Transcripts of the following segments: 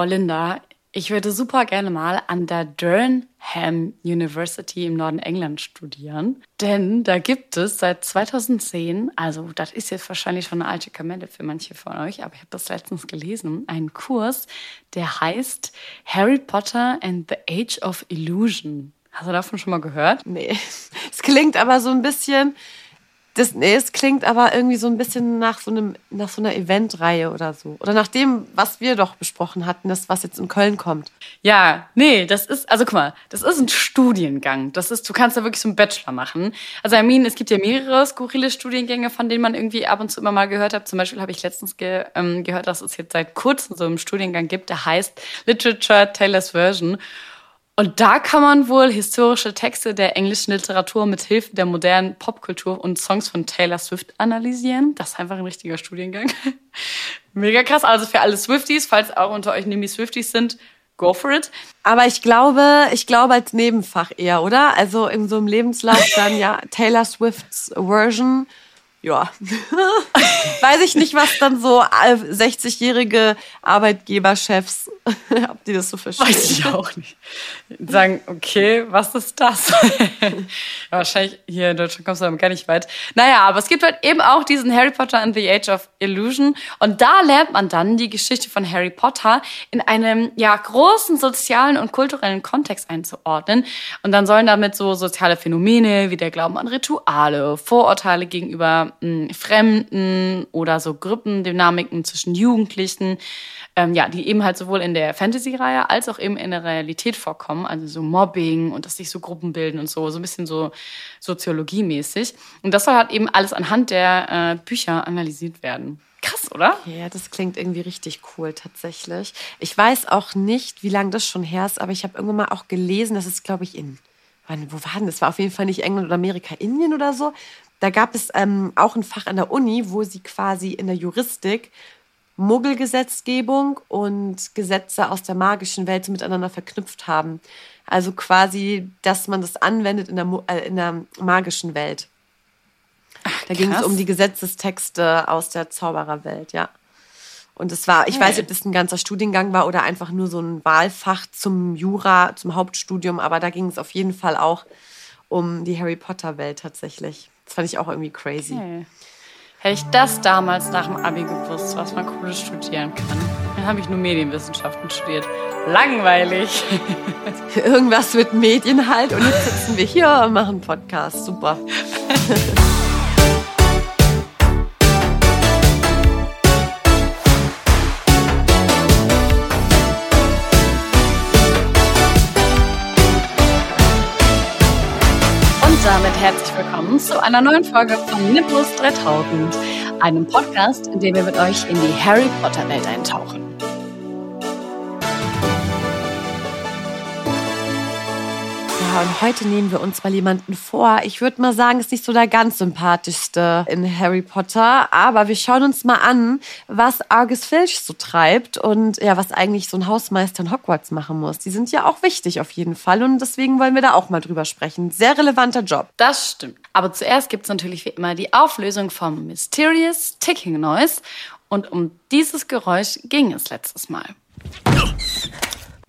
Boah, Linda, ich würde super gerne mal an der Durham University im Norden England studieren. Denn da gibt es seit 2010, also das ist jetzt wahrscheinlich schon eine alte Kamelle für manche von euch, aber ich habe das letztens gelesen, einen Kurs, der heißt Harry Potter and the Age of Illusion. Hast du davon schon mal gehört? Nee. Es klingt aber so ein bisschen das, nee, es klingt aber irgendwie so ein bisschen nach so, einem, nach so einer Eventreihe oder so. Oder nach dem, was wir doch besprochen hatten, das, was jetzt in Köln kommt. Ja, nee, das ist, also guck mal, das ist ein Studiengang. Das ist, du kannst da wirklich so einen Bachelor machen. Also, I mean, es gibt ja mehrere skurrile Studiengänge, von denen man irgendwie ab und zu immer mal gehört hat. Zum Beispiel habe ich letztens ge, ähm, gehört, dass es jetzt seit kurzem so einen Studiengang gibt, der heißt Literature Taylor's Version. Und da kann man wohl historische Texte der englischen Literatur mit Hilfe der modernen Popkultur und Songs von Taylor Swift analysieren. Das ist einfach ein richtiger Studiengang. Mega krass. Also für alle Swifties, falls auch unter euch nämlich Swifties sind, go for it. Aber ich glaube, ich glaube als Nebenfach eher, oder? Also in so einem Lebenslauf dann ja Taylor Swifts Version ja, weiß ich nicht, was dann so 60-jährige Arbeitgeberchefs, ob die das so verstehen. Weiß ich auch nicht. Sagen, okay, was ist das? ja, wahrscheinlich hier in Deutschland kommst du damit gar nicht weit. Naja, aber es gibt halt eben auch diesen Harry Potter and the Age of Illusion. Und da lernt man dann die Geschichte von Harry Potter in einem, ja, großen sozialen und kulturellen Kontext einzuordnen. Und dann sollen damit so soziale Phänomene wie der Glauben an Rituale, Vorurteile gegenüber Fremden oder so Gruppendynamiken zwischen Jugendlichen, ähm, ja, die eben halt sowohl in der Fantasy-Reihe als auch eben in der Realität vorkommen, also so Mobbing und dass sich so Gruppen bilden und so, so ein bisschen so soziologiemäßig. Und das soll halt eben alles anhand der äh, Bücher analysiert werden. Krass, oder? Ja, das klingt irgendwie richtig cool tatsächlich. Ich weiß auch nicht, wie lange das schon her ist, aber ich habe irgendwann mal auch gelesen, dass es, glaube ich, in wo war denn das? Das war auf jeden Fall nicht England oder Amerika, Indien oder so. Da gab es ähm, auch ein Fach an der Uni, wo sie quasi in der Juristik Muggelgesetzgebung und Gesetze aus der magischen Welt miteinander verknüpft haben. Also quasi, dass man das anwendet in der, äh, in der magischen Welt. Ach, da ging es um die Gesetzestexte aus der Zaubererwelt, ja. Und es war, ich hey. weiß nicht, ob das ein ganzer Studiengang war oder einfach nur so ein Wahlfach zum Jura, zum Hauptstudium, aber da ging es auf jeden Fall auch um die Harry Potter Welt tatsächlich. Das fand ich auch irgendwie crazy. Hey. Hätte ich das damals nach dem Abi gewusst, was man cooles studieren kann. Dann habe ich nur Medienwissenschaften studiert. Langweilig. Irgendwas mit Medien halt und jetzt sitzen wir hier und machen Podcast. Super. herzlich willkommen zu einer neuen Folge von Nippus 3000, einem Podcast, in dem wir mit euch in die Harry Potter Welt eintauchen. Und heute nehmen wir uns mal jemanden vor. Ich würde mal sagen, ist nicht so der ganz sympathischste in Harry Potter, aber wir schauen uns mal an, was Argus Filch so treibt und ja, was eigentlich so ein Hausmeister in Hogwarts machen muss. Die sind ja auch wichtig auf jeden Fall und deswegen wollen wir da auch mal drüber sprechen. Sehr relevanter Job. Das stimmt. Aber zuerst gibt es natürlich wie immer die Auflösung vom Mysterious Ticking Noise und um dieses Geräusch ging es letztes Mal.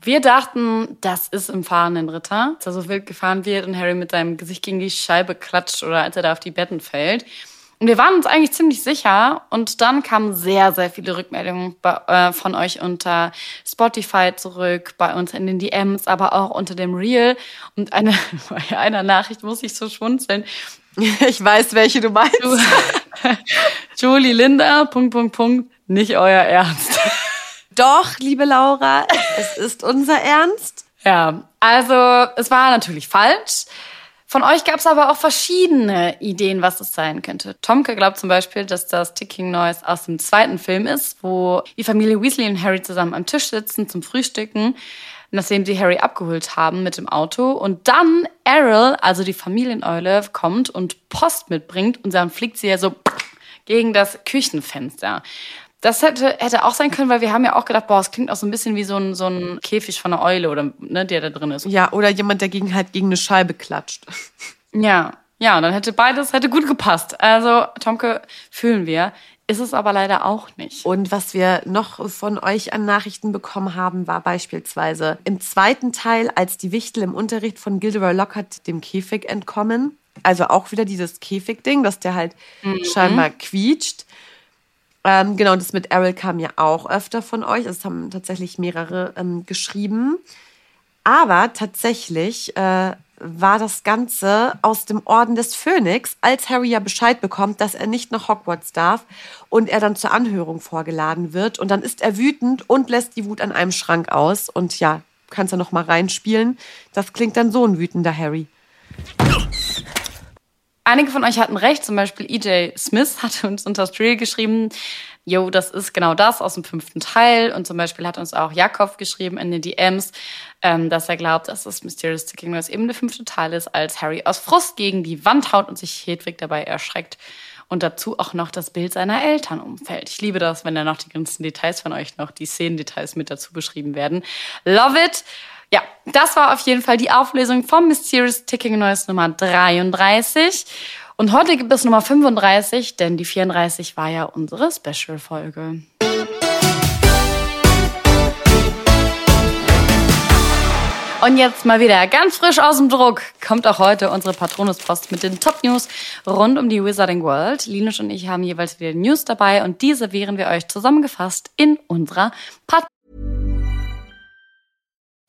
Wir dachten, das ist im fahrenden Ritter, dass er so wild gefahren wird und Harry mit seinem Gesicht gegen die Scheibe klatscht oder als er da auf die Betten fällt. Und wir waren uns eigentlich ziemlich sicher. Und dann kamen sehr, sehr viele Rückmeldungen äh, von euch unter Spotify zurück, bei uns in den DMs, aber auch unter dem Reel. Und eine, bei einer Nachricht muss ich so schmunzeln. Ich weiß, welche du meinst. Julie Linda, Punkt, Punkt, Punkt, nicht euer Ernst. Doch, liebe Laura, es ist unser Ernst. Ja, also es war natürlich falsch. Von euch gab es aber auch verschiedene Ideen, was es sein könnte. Tomke glaubt zum Beispiel, dass das Ticking Noise aus dem zweiten Film ist, wo die Familie Weasley und Harry zusammen am Tisch sitzen zum Frühstücken, nachdem sie Harry abgeholt haben mit dem Auto. Und dann Errol, also die Familieneule, kommt und Post mitbringt und dann fliegt sie ja so gegen das Küchenfenster. Das hätte, hätte auch sein können, weil wir haben ja auch gedacht, boah, es klingt auch so ein bisschen wie so ein, so ein Käfig von einer Eule oder ne, der da drin ist. Ja, oder jemand, der gegen halt gegen eine Scheibe klatscht. Ja, ja, dann hätte beides hätte gut gepasst. Also Tomke fühlen wir, ist es aber leider auch nicht. Und was wir noch von euch an Nachrichten bekommen haben, war beispielsweise im zweiten Teil, als die Wichtel im Unterricht von Gilderoy Lockhart dem Käfig entkommen. Also auch wieder dieses Käfig-Ding, dass der halt mhm. scheinbar quietscht. Ähm, genau, das mit Errol kam ja auch öfter von euch. Es haben tatsächlich mehrere ähm, geschrieben. Aber tatsächlich äh, war das Ganze aus dem Orden des Phönix, als Harry ja Bescheid bekommt, dass er nicht nach Hogwarts darf und er dann zur Anhörung vorgeladen wird. Und dann ist er wütend und lässt die Wut an einem Schrank aus. Und ja, kannst du noch mal reinspielen. Das klingt dann so ein wütender Harry. Einige von euch hatten recht, zum Beispiel EJ Smith hatte uns unter Reel geschrieben, jo, das ist genau das aus dem fünften Teil. Und zum Beispiel hat uns auch Jakob geschrieben in den DMs, ähm, dass er glaubt, dass das Mysterious Ticking Nurse eben der fünfte Teil ist, als Harry aus Frust gegen die Wand haut und sich Hedwig dabei erschreckt. Und dazu auch noch das Bild seiner Eltern umfällt. Ich liebe das, wenn da noch die ganzen Details von euch noch, die Szenendetails mit dazu beschrieben werden. Love it! Ja, das war auf jeden Fall die Auflösung vom Mysterious Ticking Noise Nummer 33. Und heute gibt es Nummer 35, denn die 34 war ja unsere Special-Folge. Und jetzt mal wieder ganz frisch aus dem Druck kommt auch heute unsere Patronuspost mit den Top-News rund um die Wizarding World. Linus und ich haben jeweils wieder News dabei und diese wären wir euch zusammengefasst in unserer Pat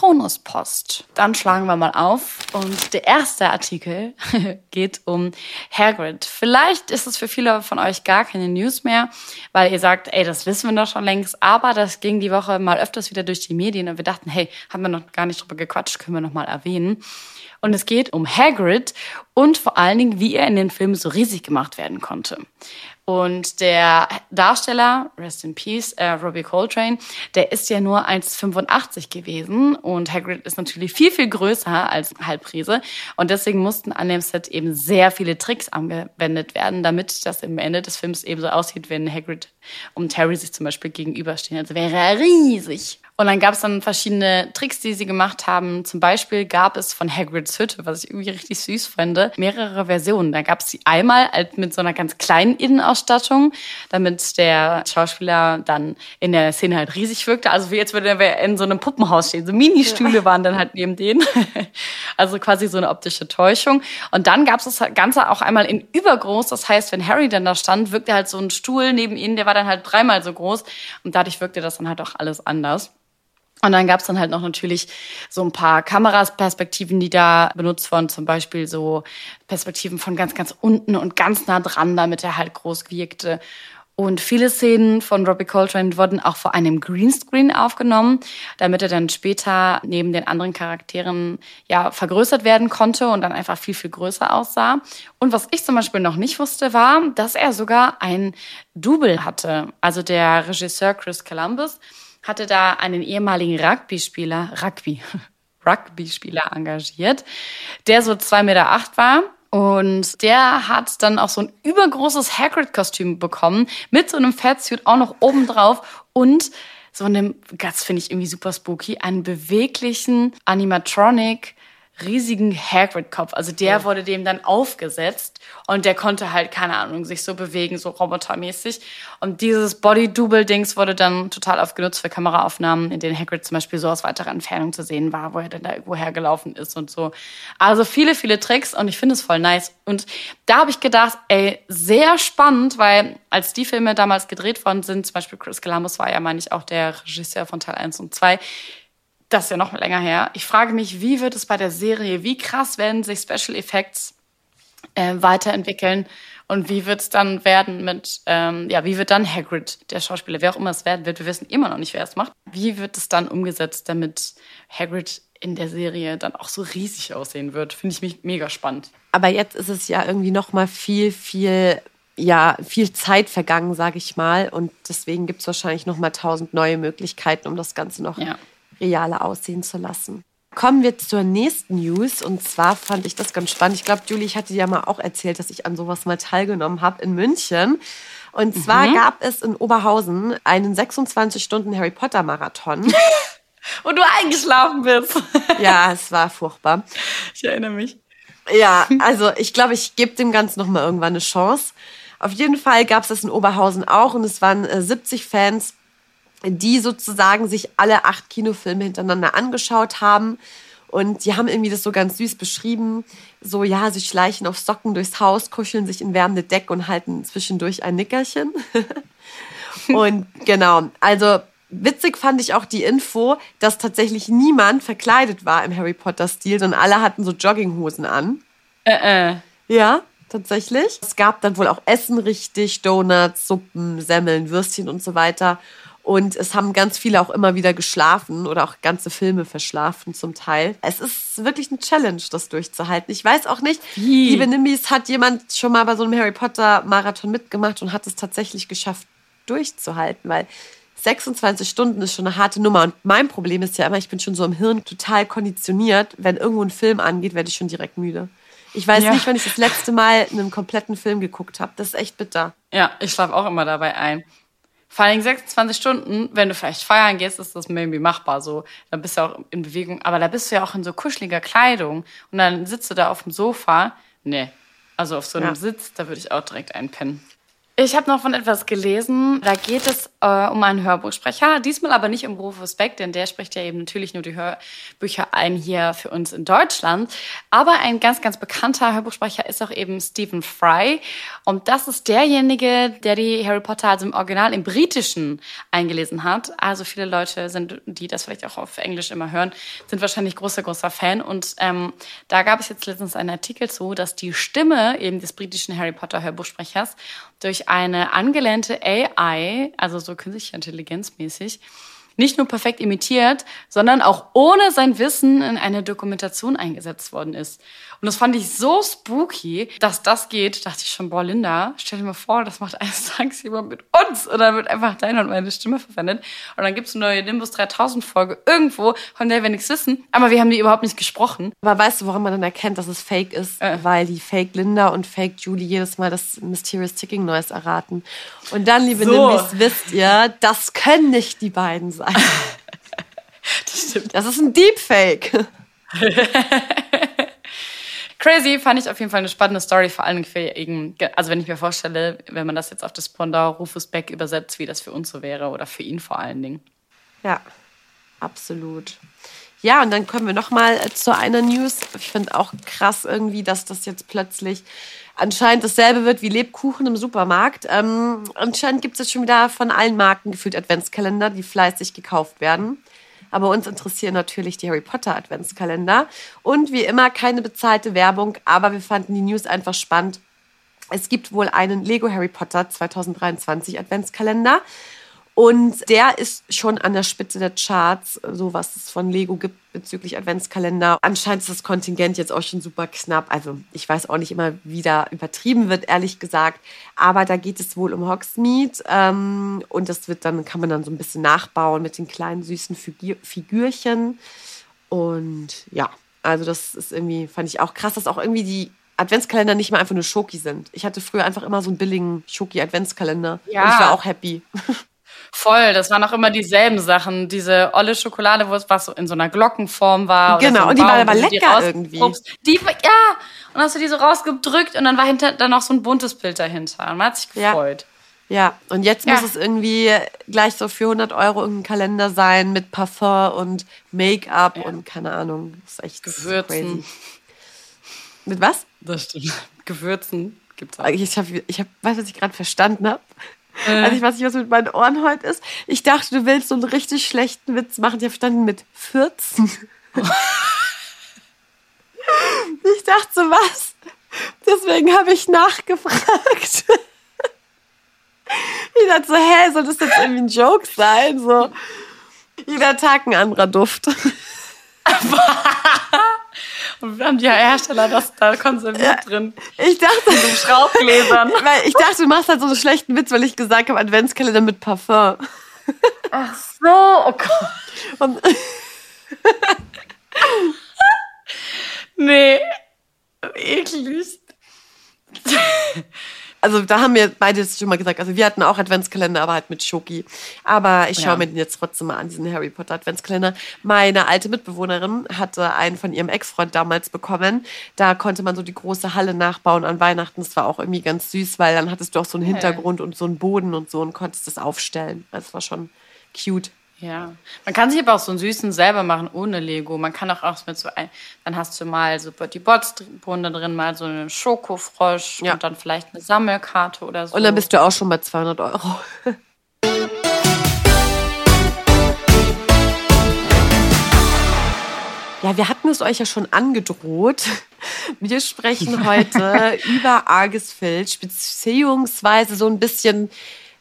Patronuspost. Dann schlagen wir mal auf und der erste Artikel geht um Hagrid. Vielleicht ist es für viele von euch gar keine News mehr, weil ihr sagt, ey, das wissen wir doch schon längst, aber das ging die Woche mal öfters wieder durch die Medien und wir dachten, hey, haben wir noch gar nicht drüber gequatscht, können wir noch mal erwähnen. Und es geht um Hagrid und vor allen Dingen, wie er in den Filmen so riesig gemacht werden konnte. Und der Darsteller, Rest in Peace, äh, Robbie Coltrane, der ist ja nur 1,85 gewesen und Hagrid ist natürlich viel, viel größer als Halbriese und deswegen mussten an dem Set eben sehr viele Tricks angewendet werden, damit das im Ende des Films eben so aussieht, wenn Hagrid und Harry sich zum Beispiel gegenüberstehen. Also wäre er riesig. Und dann gab es dann verschiedene Tricks, die sie gemacht haben. Zum Beispiel gab es von Hagrids Hütte, was ich irgendwie richtig süß finde, mehrere Versionen. Da gab es sie einmal mit so einer ganz kleinen Innenausstattung, damit der Schauspieler dann in der Szene halt riesig wirkte. Also wie jetzt würde er in so einem Puppenhaus stehen. So Mini-Stühle ja. waren dann halt neben denen. also quasi so eine optische Täuschung. Und dann gab es das Ganze auch einmal in übergroß. Das heißt, wenn Harry dann da stand, wirkte halt so ein Stuhl neben ihnen, der war dann halt dreimal so groß. Und dadurch wirkte das dann halt auch alles anders. Und dann gab's dann halt noch natürlich so ein paar Kamerasperspektiven, die da benutzt wurden, zum Beispiel so Perspektiven von ganz, ganz unten und ganz nah dran, damit er halt groß wirkte. Und viele Szenen von Robbie Coltrane wurden auch vor einem Greenscreen aufgenommen, damit er dann später neben den anderen Charakteren ja vergrößert werden konnte und dann einfach viel, viel größer aussah. Und was ich zum Beispiel noch nicht wusste, war, dass er sogar ein Double hatte. Also der Regisseur Chris Columbus hatte da einen ehemaligen Rugby-Spieler, Rugby, Rugby-Spieler engagiert, der so zwei Meter acht war. Und der hat dann auch so ein übergroßes Hagrid-Kostüm bekommen, mit so einem Fatsuit auch noch oben drauf und so einem, das finde ich irgendwie super spooky, einen beweglichen Animatronic riesigen Hagrid-Kopf. Also der wurde dem dann aufgesetzt und der konnte halt, keine Ahnung, sich so bewegen, so robotermäßig. Und dieses Body-Double-Dings wurde dann total oft genutzt für Kameraaufnahmen, in denen Hagrid zum Beispiel so aus weiterer Entfernung zu sehen war, wo er denn da irgendwo hergelaufen ist und so. Also viele, viele Tricks und ich finde es voll nice. Und da habe ich gedacht, ey, sehr spannend, weil als die Filme damals gedreht worden sind, zum Beispiel Chris Columbus war ja, meine ich, auch der Regisseur von Teil 1 und 2, das ist ja noch länger her. Ich frage mich, wie wird es bei der Serie, wie krass werden sich Special Effects äh, weiterentwickeln und wie wird es dann werden mit, ähm, ja, wie wird dann Hagrid, der Schauspieler, wer auch immer es werden wird, wir wissen immer noch nicht, wer es macht, wie wird es dann umgesetzt, damit Hagrid in der Serie dann auch so riesig aussehen wird, finde ich mich mega spannend. Aber jetzt ist es ja irgendwie noch mal viel, viel ja viel Zeit vergangen, sage ich mal. Und deswegen gibt es wahrscheinlich noch mal tausend neue Möglichkeiten, um das Ganze noch ja realer aussehen zu lassen. Kommen wir zur nächsten News. Und zwar fand ich das ganz spannend. Ich glaube, Julie, ich hatte dir ja mal auch erzählt, dass ich an sowas mal teilgenommen habe in München. Und zwar mhm. gab es in Oberhausen einen 26-Stunden Harry Potter Marathon. Und du eingeschlafen bist. ja, es war furchtbar. Ich erinnere mich. Ja, also ich glaube, ich gebe dem Ganzen noch mal irgendwann eine Chance. Auf jeden Fall gab es das in Oberhausen auch und es waren 70 äh, Fans die sozusagen sich alle acht Kinofilme hintereinander angeschaut haben. Und die haben irgendwie das so ganz süß beschrieben. So, ja, sie schleichen auf Socken durchs Haus, kuscheln sich in wärmende Deck und halten zwischendurch ein Nickerchen. und genau, also witzig fand ich auch die Info, dass tatsächlich niemand verkleidet war im Harry Potter-Stil, sondern alle hatten so Jogginghosen an. Äh, äh. Ja, tatsächlich. Es gab dann wohl auch Essen richtig, Donuts, Suppen, Semmeln, Würstchen und so weiter. Und es haben ganz viele auch immer wieder geschlafen oder auch ganze Filme verschlafen zum Teil. Es ist wirklich eine Challenge, das durchzuhalten. Ich weiß auch nicht, Wie? liebe Nimbis, hat jemand schon mal bei so einem Harry Potter Marathon mitgemacht und hat es tatsächlich geschafft, durchzuhalten, weil 26 Stunden ist schon eine harte Nummer. Und mein Problem ist ja immer, ich bin schon so im Hirn total konditioniert. Wenn irgendwo ein Film angeht, werde ich schon direkt müde. Ich weiß ja. nicht, wenn ich das letzte Mal einen kompletten Film geguckt habe. Das ist echt bitter. Ja, ich schlafe auch immer dabei ein. Vor allem 26 Stunden, wenn du vielleicht feiern gehst, ist das maybe machbar so. Dann bist du auch in Bewegung. Aber da bist du ja auch in so kuscheliger Kleidung. Und dann sitzt du da auf dem Sofa. Nee. Also auf so einem ja. Sitz, da würde ich auch direkt einpennen. Ich habe noch von etwas gelesen. Da geht es äh, um einen Hörbuchsprecher. Diesmal aber nicht um Rufus Beck, denn der spricht ja eben natürlich nur die Hörbücher ein hier für uns in Deutschland. Aber ein ganz, ganz bekannter Hörbuchsprecher ist auch eben Stephen Fry. Und das ist derjenige, der die Harry Potter also im Original im Britischen eingelesen hat. Also viele Leute sind, die das vielleicht auch auf Englisch immer hören, sind wahrscheinlich großer, großer Fan. Und ähm, da gab es jetzt letztens einen Artikel zu, dass die Stimme eben des britischen Harry Potter Hörbuchsprechers durch eine angelehnte AI, also so künstliche Intelligenz mäßig, nicht nur perfekt imitiert, sondern auch ohne sein Wissen in eine Dokumentation eingesetzt worden ist. Und das fand ich so spooky, dass das geht. Dachte ich schon, boah, Linda, stell dir mal vor, das macht eines Tages jemand mit uns. Und dann wird einfach deine und meine Stimme verwendet. Und dann gibt's eine neue Nimbus 3000 Folge irgendwo, von der wir nichts wissen. Aber wir haben die überhaupt nicht gesprochen. Aber weißt du, woran man dann erkennt, dass es fake ist? Äh. Weil die Fake Linda und Fake Julie jedes Mal das Mysterious Ticking Noise erraten. Und dann, liebe so. Nimbis, wisst ihr, das können nicht die beiden sein. Das stimmt. Das ist ein Deepfake. Crazy fand ich auf jeden Fall eine spannende Story, vor allem für ihn. Also wenn ich mir vorstelle, wenn man das jetzt auf das Pendant Rufus Beck übersetzt, wie das für uns so wäre oder für ihn vor allen Dingen. Ja, absolut. Ja, und dann kommen wir noch mal zu einer News. Ich finde auch krass irgendwie, dass das jetzt plötzlich anscheinend dasselbe wird wie Lebkuchen im Supermarkt. Ähm, anscheinend gibt es jetzt schon wieder von allen Marken gefühlt Adventskalender, die fleißig gekauft werden. Aber uns interessieren natürlich die Harry Potter Adventskalender. Und wie immer keine bezahlte Werbung, aber wir fanden die News einfach spannend. Es gibt wohl einen Lego Harry Potter 2023 Adventskalender. Und der ist schon an der Spitze der Charts, so was es von Lego gibt bezüglich Adventskalender. Anscheinend ist das Kontingent jetzt auch schon super knapp. Also ich weiß auch nicht immer, wie da übertrieben wird, ehrlich gesagt. Aber da geht es wohl um Hogsmeade. Ähm, und das wird dann, kann man dann so ein bisschen nachbauen mit den kleinen süßen Figur Figürchen. Und ja, also das ist irgendwie, fand ich auch krass, dass auch irgendwie die Adventskalender nicht mehr einfach nur Schoki sind. Ich hatte früher einfach immer so einen billigen Schoki-Adventskalender. Ja. Und ich war auch happy. Voll, das waren auch immer dieselben Sachen. Diese olle Schokolade, wo es was so in so einer Glockenform war. Genau, so und die war Baum, aber wo du die lecker irgendwie. Die, war- ja, und dann hast du die so rausgedrückt und dann war hinter dann noch so ein buntes Bild dahinter. Und man hat sich Ja. gefreut. Ja, und jetzt Ja. muss es irgendwie gleich so für 100 Euro irgendein Kalender sein mit Parfum und Make-up und keine Ahnung. Das ist echt Gewürzen. crazy. Mit was? Das stimmt. Gewürzen gibt's auch. Ich habe, ich hab, weißt du, was ich gerade verstanden habe? Äh. Also ich weiß nicht, was mit meinen Ohren heute ist. Ich dachte, du willst so einen richtig schlechten Witz machen. Ich habe verstanden mit 14. ich dachte so, was? Deswegen habe ich nachgefragt. Ich dachte so, hä, soll das jetzt irgendwie ein Joke sein? So, jeder Tag ein anderer Duft. Und haben die Hersteller das da konserviert drin. Ich dachte, Schraubgläsern. weil ich dachte, du machst halt so einen schlechten Witz, weil ich gesagt habe, Adventskalender mit Parfum. Ach so, oh Gott. Und Nee. Eklig. Also da haben wir beide das schon mal gesagt. Also wir hatten auch Adventskalender, aber halt mit Schoki. Aber ich schaue Ja. mir den jetzt trotzdem mal an, diesen Harry Potter Adventskalender. Meine alte Mitbewohnerin hatte einen von ihrem Ex-Freund damals bekommen. Da konnte man so die große Halle nachbauen an Weihnachten. Das war auch irgendwie ganz süß, weil dann hattest du auch so einen Hintergrund und so einen Boden und so und konntest das aufstellen. Also es war schon cute. Ja. Man kann sich aber auch so einen süßen selber machen ohne Lego. Man kann auch, auch mit so ein, dann hast du mal so die Bots drin, drin, mal so einen Schokofrosch Ja. und dann vielleicht eine Sammelkarte oder so. Und dann bist du auch schon bei 200 Euro. Ja, wir hatten es euch ja schon angedroht. Wir sprechen heute über Argus Filch, beziehungsweise so ein bisschen,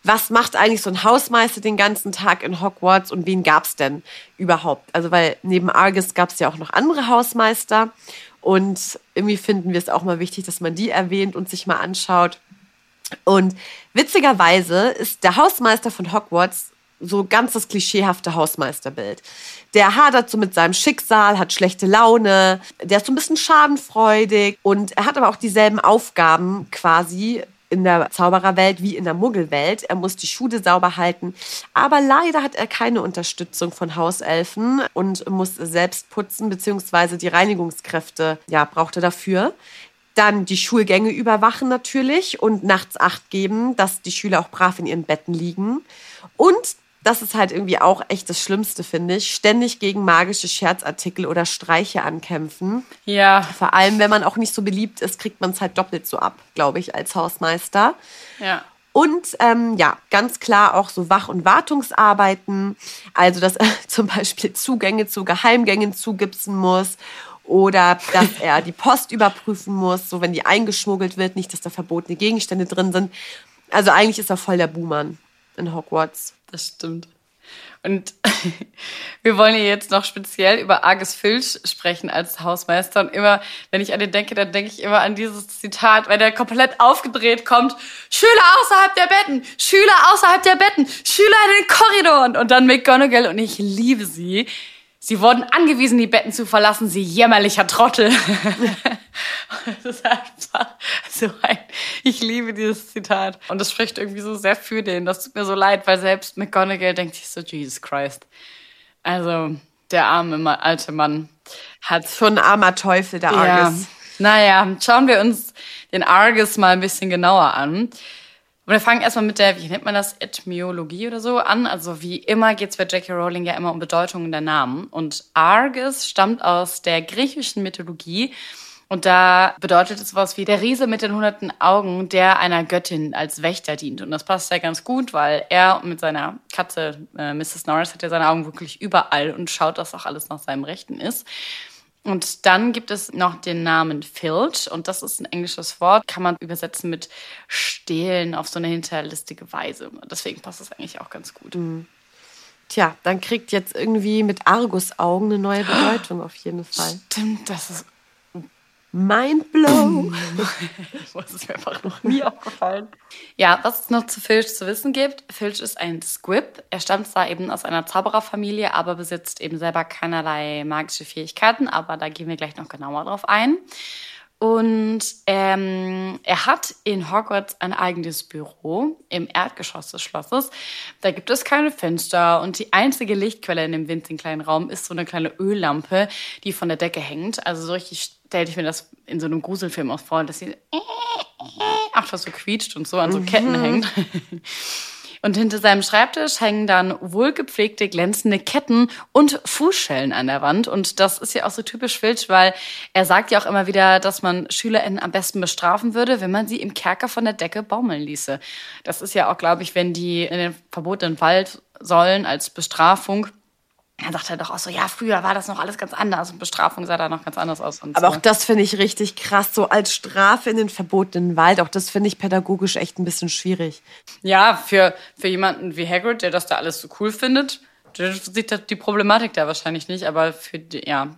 was macht eigentlich so ein Hausmeister den ganzen Tag in Hogwarts und wen gab's denn überhaupt? Also, weil neben Argus gab's ja auch noch andere Hausmeister und irgendwie finden wir es auch mal wichtig, dass man die erwähnt und sich mal anschaut. Und witzigerweise ist der Hausmeister von Hogwarts so ganz das klischeehafte Hausmeisterbild. Der hadert so mit seinem Schicksal, hat schlechte Laune, der ist so ein bisschen schadenfreudig und er hat aber auch dieselben Aufgaben quasi in der Zaubererwelt wie in der Muggelwelt. Er muss die Schule sauber halten, aber leider hat er keine Unterstützung von Hauselfen und muss selbst putzen, beziehungsweise die Reinigungskräfte, ja, braucht er dafür. Dann die Schulgänge überwachen natürlich und nachts Acht geben, dass die Schüler auch brav in ihren Betten liegen. Und das ist halt irgendwie auch echt das Schlimmste, finde ich, ständig gegen magische Scherzartikel oder Streiche ankämpfen. Ja, Vor allem, wenn man auch nicht so beliebt ist, kriegt man es halt doppelt so ab, glaube ich, als Hausmeister. ja. Und ähm, ja, ganz klar auch so Wach- und Wartungsarbeiten. Also, dass er zum Beispiel Zugänge zu Geheimgängen zugipsen muss oder dass er die Post überprüfen muss, so wenn die eingeschmuggelt wird, nicht, dass da verbotene Gegenstände drin sind. Also eigentlich ist er voll der Buhmann in Hogwarts. Das stimmt. Und wir wollen hier jetzt noch speziell über Argus Filch sprechen als Hausmeister. Und immer, wenn ich an den denke, dann denke ich immer an dieses Zitat, weil der komplett aufgedreht kommt. Schüler außerhalb der Betten! Schüler außerhalb der Betten! Schüler in den Korridoren! Und dann McGonagall und ich liebe sie. Sie wurden angewiesen, die Betten zu verlassen, sie jämmerlicher Trottel. das ist einfach so ein, ich liebe dieses Zitat. Und das spricht irgendwie so sehr für den. Das tut mir so leid, weil selbst McGonagall denkt sich so, Jesus Christ. Also, der arme alte Mann hat Schon ein armer Teufel, der ja. Argus. Naja, schauen wir uns den Argus mal ein bisschen genauer an. Und wir fangen erstmal mit der, wie nennt man das, Etymologie oder so an. Also wie immer geht's bei J.K. Rowling ja immer um Bedeutungen der Namen. Und Argus stammt aus der griechischen Mythologie. Und da bedeutet es was wie der Riese mit den hunderten Augen, der einer Göttin als Wächter dient. Und das passt ja ganz gut, weil er mit seiner Katze, äh, Mrs. Norris, hat ja seine Augen wirklich überall und schaut, dass auch alles nach seinem Rechten ist. Und dann gibt es noch den Namen Filch und das ist ein englisches Wort, kann man übersetzen mit stehlen auf so eine hinterlistige Weise. Deswegen passt das eigentlich auch ganz gut. Tja, dann kriegt jetzt irgendwie mit Argus-Augen eine neue Bedeutung auf jeden Fall. Stimmt, das ist, Mind blow. das ist mir einfach noch nie aufgefallen. Ja, was es noch zu Filch zu wissen gibt, Filch ist ein Squib. Er stammt zwar eben aus einer Zaubererfamilie, aber besitzt eben selber keinerlei magische Fähigkeiten, aber da gehen wir gleich noch genauer drauf ein. Und ähm, er hat in Hogwarts ein eigenes Büro im Erdgeschoss des Schlosses. Da gibt es keine Fenster und die einzige Lichtquelle in dem winzigen kleinen Raum ist so eine kleine Öllampe, die von der Decke hängt. Also so richtig stellte ich mir das in so einem Gruselfilm auch vor, dass sie ach, das so quietscht und so an so Ketten hängt. Und hinter seinem Schreibtisch hängen dann wohlgepflegte, glänzende Ketten und Fußschellen an der Wand. Und das ist ja auch so typisch Filch, weil er sagt ja auch immer wieder, dass man SchülerInnen am besten bestrafen würde, wenn man sie im Kerker von der Decke baumeln ließe. Das ist ja auch, glaube ich, wenn die in den verbotenen Wald sollen als Bestrafung, dann sagt er doch auch so, ja, früher war das noch alles ganz anders und Bestrafung sah da noch ganz anders aus. Aber so. auch das finde ich richtig krass, so als Strafe in den verbotenen Wald. Auch das finde ich pädagogisch echt ein bisschen schwierig. Ja, für, für jemanden wie Hagrid, der das da alles so cool findet, der sieht die Problematik da wahrscheinlich nicht, aber für die, ja,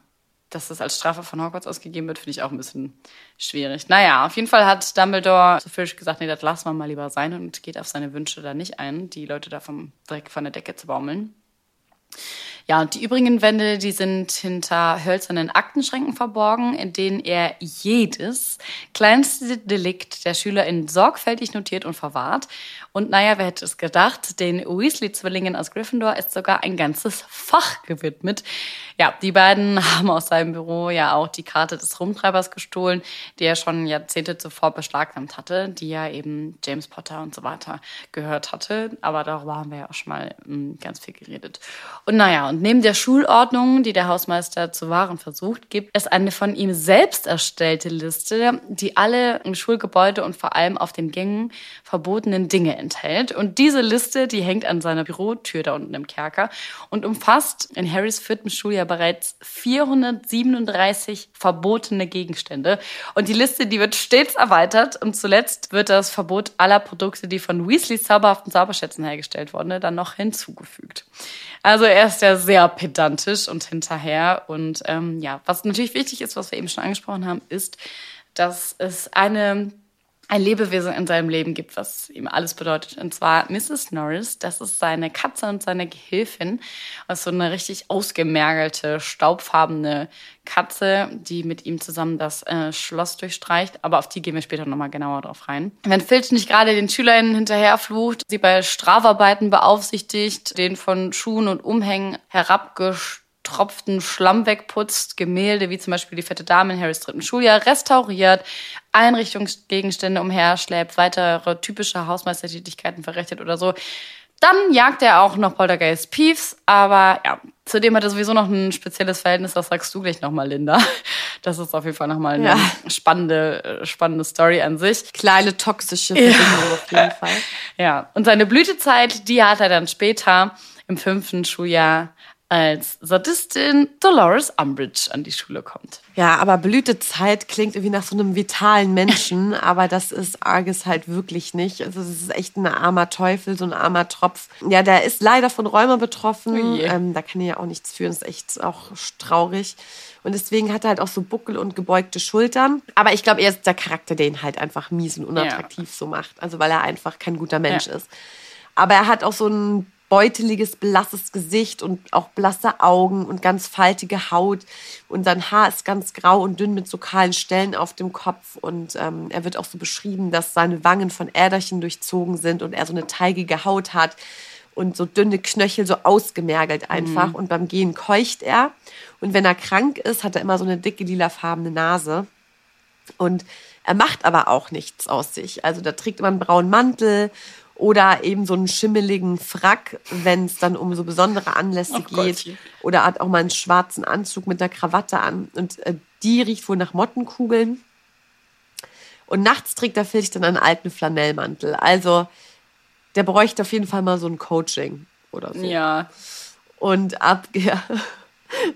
dass das als Strafe von Hogwarts ausgegeben wird, finde ich auch ein bisschen schwierig. Naja, auf jeden Fall hat Dumbledore zu Filch gesagt, nee, das lassen wir mal lieber sein und geht auf seine Wünsche da nicht ein, die Leute da vom Dreck von der Decke zu baumeln. Ja, und die übrigen Wände, die sind hinter hölzernen Aktenschränken verborgen, in denen er jedes kleinste Delikt der SchülerInnen sorgfältig notiert und verwahrt. Und naja, wer hätte es gedacht, den Weasley-Zwillingen aus Gryffindor ist sogar ein ganzes Fach gewidmet. Ja, die beiden haben aus seinem Büro ja auch die Karte des Rumtreibers gestohlen, die er schon Jahrzehnte zuvor beschlagnahmt hatte, die ja eben James Potter und so weiter gehört hatte. Aber darüber haben wir ja auch schon mal hm, ganz viel geredet. Und naja, und neben der Schulordnung, die der Hausmeister zu wahren versucht, gibt es eine von ihm selbst erstellte Liste, die alle im Schulgebäude und vor allem auf den Gängen verbotenen Dinge enthält. Und diese Liste, die hängt an seiner Bürotür da unten im Kerker und umfasst in Harrys viertem Schuljahr bereits 437 verbotene Gegenstände. Und die Liste, die wird stets erweitert und zuletzt wird das Verbot aller Produkte, die von Weasleys zauberhaften Zauberschätzen hergestellt wurden, dann noch hinzugefügt. Also er ist ja sehr pedantisch und hinterher. Und ähm, ja, was natürlich wichtig ist, was wir eben schon angesprochen haben, ist, dass es eine ein Lebewesen in seinem Leben gibt, was ihm alles bedeutet. Und zwar Mrs. Norris, das ist seine Katze und seine Gehilfin. Ist so eine richtig ausgemergelte, staubfarbene Katze, die mit ihm zusammen das äh, Schloss durchstreicht. Aber auf die gehen wir später nochmal genauer drauf rein. Wenn Filch nicht gerade den SchülerInnen hinterherflucht, sie bei Strafarbeiten beaufsichtigt, den von Schuhen und Umhängen herabgestellt tropften Schlamm wegputzt, Gemälde wie zum Beispiel die fette Dame in Harrys dritten Schuljahr restauriert, Einrichtungsgegenstände umherschleppt, weitere typische Hausmeistertätigkeiten verrichtet oder so. Dann jagt er auch noch Poltergeist Peeves, aber ja, zudem hat er sowieso noch ein spezielles Verhältnis, das sagst du gleich nochmal, Linda. Das ist auf jeden Fall nochmal eine ja. spannende, äh, spannende Story an sich. Kleine toxische Verbindung ja. auf jeden Fall. Ja, und seine Blütezeit, die hat er dann später im fünften Schuljahr als Sadistin Dolores Umbridge an die Schule kommt. Ja, aber Blütezeit klingt irgendwie nach so einem vitalen Menschen, aber das ist Argus halt wirklich nicht. Also es ist echt ein armer Teufel, so ein armer Tropf. Ja, der ist leider von Rheuma betroffen. Oh ähm, da kann er ja auch nichts führen, das ist echt auch traurig. Und deswegen hat er halt auch so Buckel und gebeugte Schultern. Aber ich glaube, er ist der Charakter, der ihn halt einfach mies und unattraktiv ja. so macht. Also weil er einfach kein guter Mensch ja. ist. Aber er hat auch so ein beuteliges, blasses Gesicht und auch blasse Augen und ganz faltige Haut. Und sein Haar ist ganz grau und dünn mit so kahlen Stellen auf dem Kopf. Und ähm, er wird auch so beschrieben, dass seine Wangen von Äderchen durchzogen sind und er so eine teigige Haut hat und so dünne Knöchel, so ausgemergelt einfach. Mhm. Und beim Gehen keucht er. Und wenn er krank ist, hat er immer so eine dicke lilafarbene Nase. Und er macht aber auch nichts aus sich. Also da trägt immer einen braunen Mantel oder eben so einen schimmeligen Frack, wenn es dann um so besondere Anlässe oh geht. Gott. Oder hat auch mal einen schwarzen Anzug mit einer Krawatte an. Und äh, die riecht wohl nach Mottenkugeln. Und nachts trägt er Filch dann einen alten Flanellmantel. Also der bräuchte auf jeden Fall mal so ein Coaching oder so. Ja. Und ab, ja.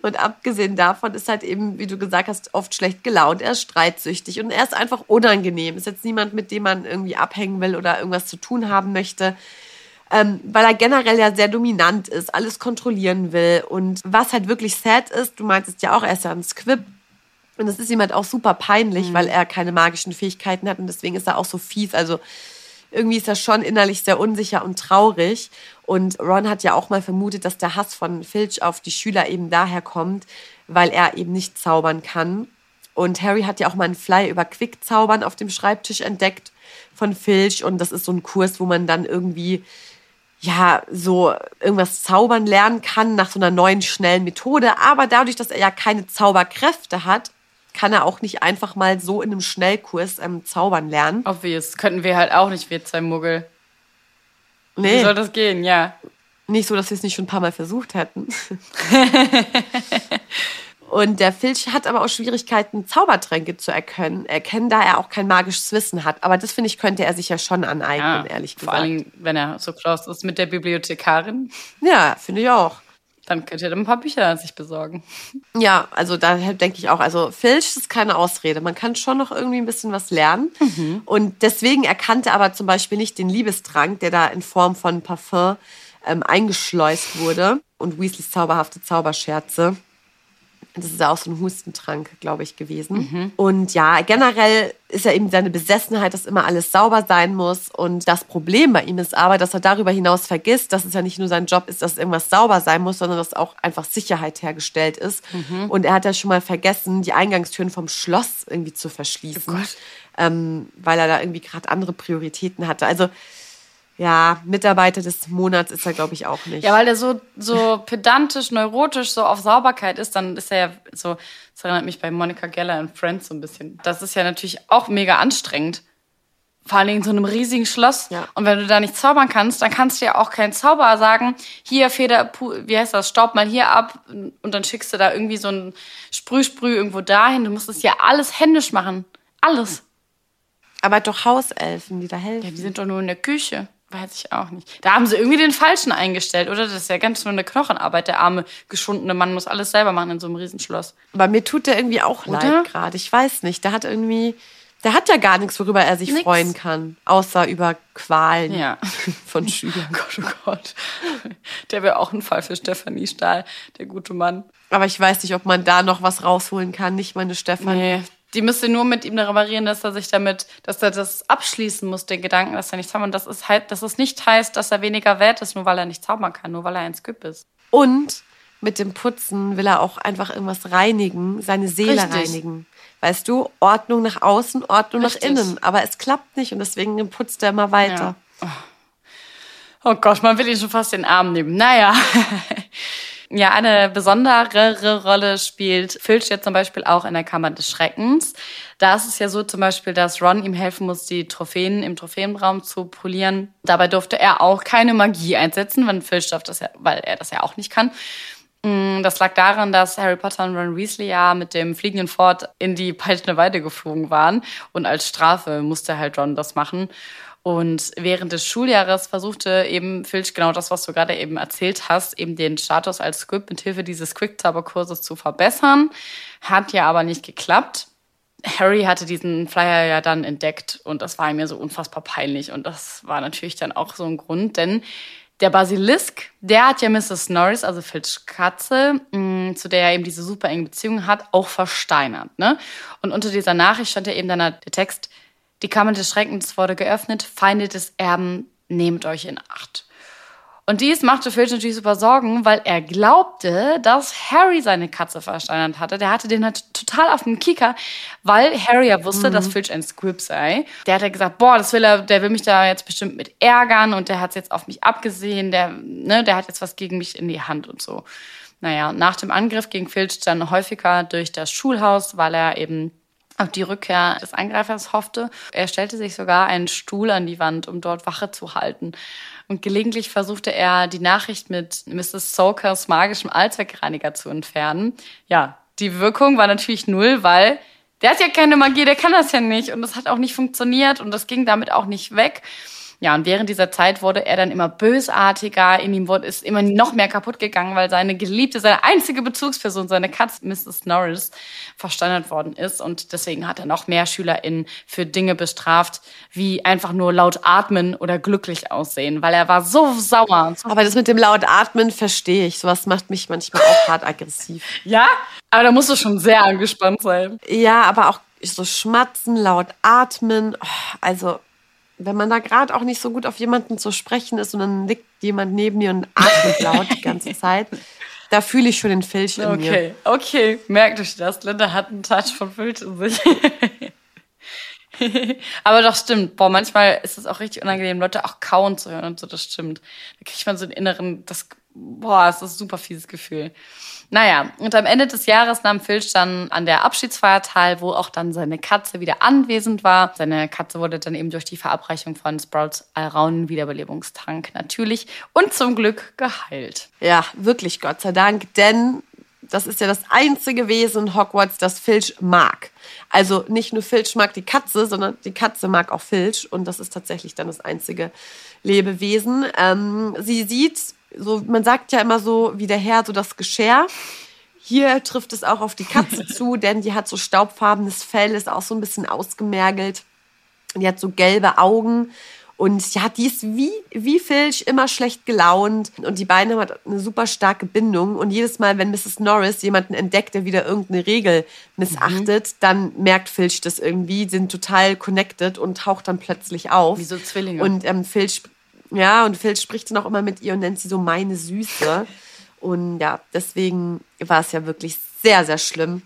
Und abgesehen davon ist halt eben, wie du gesagt hast, oft schlecht gelaunt. Er ist streitsüchtig und er ist einfach unangenehm. Ist jetzt niemand, mit dem man irgendwie abhängen will oder irgendwas zu tun haben möchte. Ähm, weil er generell ja sehr dominant ist, alles kontrollieren will. Und was halt wirklich sad ist, du meintest ja auch, er ist ja ein Squib. Und das ist ihm halt auch super peinlich, mhm. weil er keine magischen Fähigkeiten hat und deswegen ist er auch so fies. Also irgendwie ist er schon innerlich sehr unsicher und traurig. Und Ron hat ja auch mal vermutet, dass der Hass von Filch auf die Schüler eben daher kommt, weil er eben nicht zaubern kann. Und Harry hat ja auch mal einen Fly über Quickzaubern auf dem Schreibtisch entdeckt von Filch. Und das ist so ein Kurs, wo man dann irgendwie ja, so irgendwas zaubern lernen kann nach so einer neuen, schnellen Methode. Aber dadurch, dass er ja keine Zauberkräfte hat, kann er auch nicht einfach mal so in einem Schnellkurs ähm, zaubern lernen. Obvious. Könnten wir halt auch nicht, wir zwei Muggel. Nee. Wie soll das gehen? Ja. Nicht so, dass wir es nicht schon ein paar Mal versucht hätten. Und der Filch hat aber auch Schwierigkeiten, Zaubertränke zu erkennen, erkennen, da er auch kein magisches Wissen hat. Aber das finde ich, könnte er sich ja schon aneignen, ja ehrlich vor gesagt. allem, wenn er so close ist mit der Bibliothekarin, Ja, finde ich auch. Dann könnte er dann ein paar Bücher sich besorgen. Ja, also da denke ich auch, also Filch ist keine Ausrede. Man kann schon noch irgendwie ein bisschen was lernen. Und deswegen erkannte er aber zum Beispiel nicht den Liebestrank, der da in Form von Parfum ähm, eingeschleust wurde. Und Weasleys zauberhafte Zauberscherze. Das ist ja auch so ein Hustentrank, glaube ich, gewesen. Und ja, generell ist ja eben seine Besessenheit, dass immer alles sauber sein muss. Und das Problem bei ihm ist aber, dass er darüber hinaus vergisst, dass es ja nicht nur sein Job ist, dass irgendwas sauber sein muss, sondern dass auch einfach Sicherheit hergestellt ist. Und er hat ja schon mal vergessen, die Eingangstüren vom Schloss irgendwie zu verschließen, ähm, weil er da irgendwie gerade andere Prioritäten hatte. Also ja, Mitarbeiter des Monats ist er, glaube ich, auch nicht. Ja, weil der so, so pedantisch, neurotisch so auf Sauberkeit ist, dann ist er ja so, das erinnert mich bei Monica Geller in Friends so ein bisschen. Das ist ja natürlich auch mega anstrengend. Vor allen Dingen in so einem riesigen Schloss. Ja. Und wenn du da nicht zaubern kannst, dann kannst du ja auch kein Zauberer sagen, hier Feder, wie heißt das, staub mal hier ab und dann schickst du da irgendwie so ein Sprüh-Sprüh irgendwo dahin. Du musst es ja alles händisch machen. Alles. Aber doch Hauselfen, die da Ja, helfen. die sind doch nur in der Küche. Weiß ich auch nicht. Da haben sie irgendwie den Falschen eingestellt, oder? Das ist ja ganz nur eine Knochenarbeit. Der arme, geschundene Mann muss alles selber machen in so einem Riesenschloss. Aber mir tut der irgendwie auch Oder? leid gerade. Ich weiß nicht. Der hat irgendwie, der hat ja gar nichts, worüber er sich Nix. freuen kann. Außer über Qualen Ja. von Schülern. Gott, oh Gott. Der wäre auch ein Fall für Stefanie Stahl, der gute Mann. Aber ich weiß nicht, ob man da noch was rausholen kann. Nicht meine Stefan. Nee. Die müsste nur mit ihm darüber reden, dass er sich damit, dass er das abschließen muss, den Gedanken, dass er nicht zaubern. Und das ist halt, dass es nicht heißt, dass er weniger wert ist, nur weil er nicht zaubern kann, nur weil er ein Skip ist. Und mit dem Putzen will er auch einfach irgendwas reinigen, seine Seele Richtig. reinigen. Weißt du, Ordnung nach außen, Ordnung nach Richtig. innen. Aber es klappt nicht und deswegen putzt er immer weiter. Oh Gott, man will ihn schon fast den Arm nehmen. Naja. Ja, eine besondere Rolle spielt Filch jetzt zum Beispiel auch in der Kammer des Schreckens. Da ist es ja so zum Beispiel, dass Ron ihm helfen muss, die Trophäen im Trophäenraum zu polieren. Dabei durfte er auch keine Magie einsetzen, weil Filch darf das ja, weil er das ja auch nicht kann. Mm, Das lag daran, dass Harry Potter und Ron Weasley ja mit dem fliegenden Fort in die peitschende Weide geflogen waren. Und als Strafe musste halt Ron das machen. Und während des Schuljahres versuchte eben Filch genau das, was du gerade eben erzählt hast, eben den Status als Squib mit Hilfe dieses Quick-Zauberkurses zu verbessern. Hat ja aber nicht geklappt. Harry hatte diesen Flyer ja dann entdeckt und das war ja so unfassbar peinlich. Und das war natürlich dann auch so ein Grund, denn der Basilisk, der hat ja Mrs. Norris, also Filch Katze, mh, zu der er eben diese super enge Beziehung hat, auch versteinert. Ne? Und unter dieser Nachricht stand ja eben dann der Text, die Kammer des Schreckens wurde geöffnet, Feinde des Erben, nehmt euch in Acht. Und dies machte Filch natürlich super Sorgen, weil er glaubte, dass Harry seine Katze versteinert hatte. Der hatte den halt total auf den Kicker, weil Harry ja wusste, dass Filch ein Squib sei. Der hat ja gesagt, boah, das will er, der will mich da jetzt bestimmt mit ärgern und der hat jetzt auf mich abgesehen, der, ne, der hat jetzt was gegen mich in die Hand und so. Naja, nach dem Angriff ging Filch dann häufiger durch das Schulhaus, weil er eben auf die Rückkehr des Angreifers hoffte. Er stellte sich sogar einen Stuhl an die Wand, um dort Wache zu halten. Und gelegentlich versuchte er, die Nachricht mit Mrs. Sokers magischem Allzweckreiniger zu entfernen. Ja, die Wirkung war natürlich null, weil der hat ja keine Magie, der kann das ja nicht. Und das hat auch nicht funktioniert und das ging damit auch nicht weg. Ja, und während dieser Zeit wurde er dann immer bösartiger. In ihm wurde, ist immer noch mehr kaputt gegangen, weil seine Geliebte, seine einzige Bezugsperson, seine Katze, Mrs. Norris, versteinert worden ist. Und deswegen hat er noch mehr SchülerInnen für Dinge bestraft, wie einfach nur laut atmen oder glücklich aussehen, weil er war so sauer. So Aber das mit dem laut Atmen verstehe ich. Sowas macht mich manchmal auch hart aggressiv. ja, aber da musst du schon sehr angespannt sein. Ja, aber auch so schmatzen, laut atmen. Oh, Also, wenn man da gerade auch nicht so gut auf jemanden zu sprechen ist und dann liegt jemand neben dir und atmet laut die ganze Zeit, Da fühle ich schon den Filch in mir. Okay, okay, merkt euch das. Linda hat einen Touch von Filch in sich. Aber doch stimmt. Boah, manchmal ist es auch richtig unangenehm, Leute auch kauen zu hören und so, das stimmt. Da kriegt man so einen inneren, das, boah, es ist ein super fieses Gefühl. Naja, und am Ende des Jahres nahm Filch dann an der Abschiedsfeier teil, wo auch dann seine Katze wieder anwesend war. Seine Katze wurde dann eben durch die Verabreichung von Sprouts Alraunen Wiederbelebungstank natürlich und zum Glück geheilt. Ja, wirklich Gott sei Dank, denn das ist ja das einzige Wesen Hogwarts, das Filch mag. Also nicht nur Filch mag die Katze, sondern die Katze mag auch Filch und das ist tatsächlich dann das einzige Lebewesen. Ähm, sie sieht so, man sagt ja immer so, wie der Herr, so das Geschirr. Hier trifft es auch auf die Katze zu, denn die hat so staubfarbenes Fell, ist auch so ein bisschen ausgemergelt. Die hat so gelbe Augen und ja, die ist wie, wie Filch immer schlecht gelaunt und die beiden haben eine super starke Bindung. Und jedes Mal, wenn Mrs. Norris jemanden entdeckt, der wieder irgendeine Regel missachtet, mhm. dann merkt Filch das irgendwie, sind total connected und taucht dann plötzlich auf. Wie so Zwillinge. Und ähm, Filch ja, und Phil spricht dann auch immer mit ihr und nennt sie so meine Süße. Und ja, deswegen war es ja wirklich sehr, sehr schlimm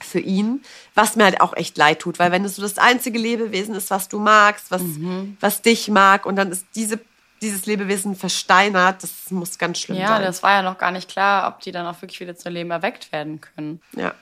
für ihn, was mir halt auch echt leid tut, weil wenn es so das einzige Lebewesen ist, was du magst, was, mhm. was dich mag und dann ist diese, dieses Lebewesen versteinert, das muss ganz schlimm ja, sein. Ja, das war ja noch gar nicht klar, ob die dann auch wirklich wieder zu Leben erweckt werden können. Ja,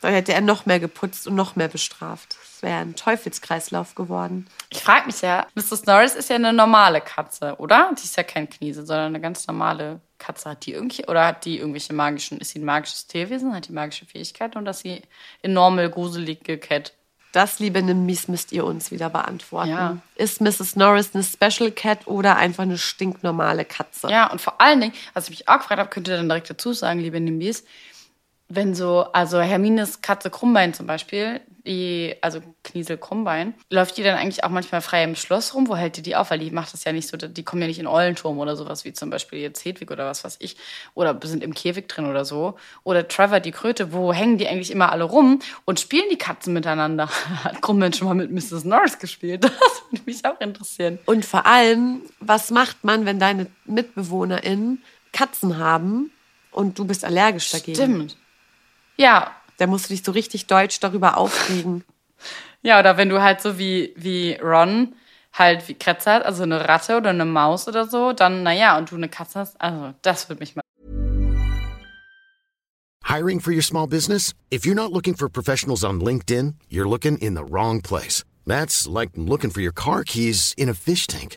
dann hätte er noch mehr geputzt und noch mehr bestraft. Das wäre ein Teufelskreislauf geworden. Ich frage mich ja, Mrs. Norris ist ja eine normale Katze, oder? Die ist ja kein Kniese, sondern eine ganz normale Katze. Hat die irgendwie, oder hat die irgendwelche magischen, ist sie ein magisches Tierwesen, hat die magische Fähigkeit und ist sie enorme, gruselige Cat? Das, liebe Nimmis, müsst ihr uns wieder beantworten. Ja. Ist Mrs. Norris eine Special Cat oder einfach eine stinknormale Katze? Ja, und vor allen Dingen, was ich mich auch gefragt habe, könnt ihr dann direkt dazu sagen, liebe Nimmis, wenn so, also Hermines Katze Krummbein zum Beispiel, die, also Kniesel Krummbein, läuft die dann eigentlich auch manchmal frei im Schloss rum? Wo hält die die auf? Weil die macht das ja nicht so, die kommen ja nicht in Eulenturm oder sowas, wie zum Beispiel jetzt Hedwig oder was weiß ich, oder sind im Käfig drin oder so. Oder Trevor, die Kröte, wo hängen die eigentlich immer alle rum und spielen die Katzen miteinander? Hat Krummbein schon mal mit Mrs. Norris gespielt? Das würde mich auch interessieren. Und vor allem, was macht man, wenn deine MitbewohnerInnen Katzen haben und du bist allergisch dagegen? Stimmt. Ja. Da musst du dich so richtig deutsch darüber aufregen. ja, oder wenn du halt so wie, wie Ron halt wie Kretzer hat, also eine Ratte oder eine Maus oder so, dann naja, und du eine Katze hast, also das würde mich mal. Hiring for your small business? If you're not looking for professionals on LinkedIn, you're looking in the wrong place. That's like looking for your car keys in a fish tank.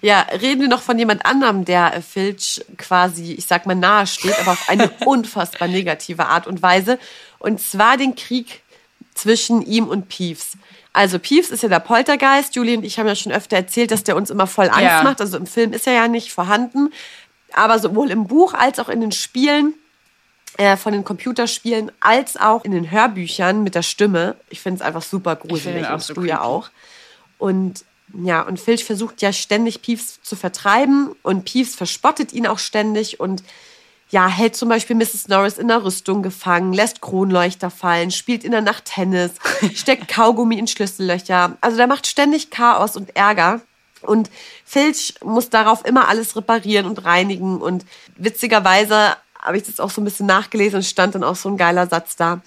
Ja, reden wir noch von jemand anderem, der äh, Filch quasi, ich sag mal, nahe steht, aber auf eine unfassbar negative Art und Weise. Und zwar den Krieg zwischen ihm und Peeves. Also Peeves ist ja der Poltergeist. Julie und ich haben ja schon öfter erzählt, dass der uns immer voll Angst ja. macht. Also im Film ist er ja nicht vorhanden. Aber sowohl im Buch als auch in den Spielen äh, von den Computerspielen als auch in den Hörbüchern mit der Stimme. Ich finde es einfach super gruselig und du ja auch. Und ja, und Filch versucht ja ständig Peeves zu vertreiben und Peeves verspottet ihn auch ständig und ja, hält zum Beispiel Mrs. Norris in der Rüstung gefangen, lässt Kronleuchter fallen, spielt in der Nacht Tennis, steckt Kaugummi in Schlüssellöcher. Also der macht ständig Chaos und Ärger. Und Filch muss darauf immer alles reparieren und reinigen. Und witzigerweise habe ich das auch so ein bisschen nachgelesen und stand dann auch so ein geiler Satz da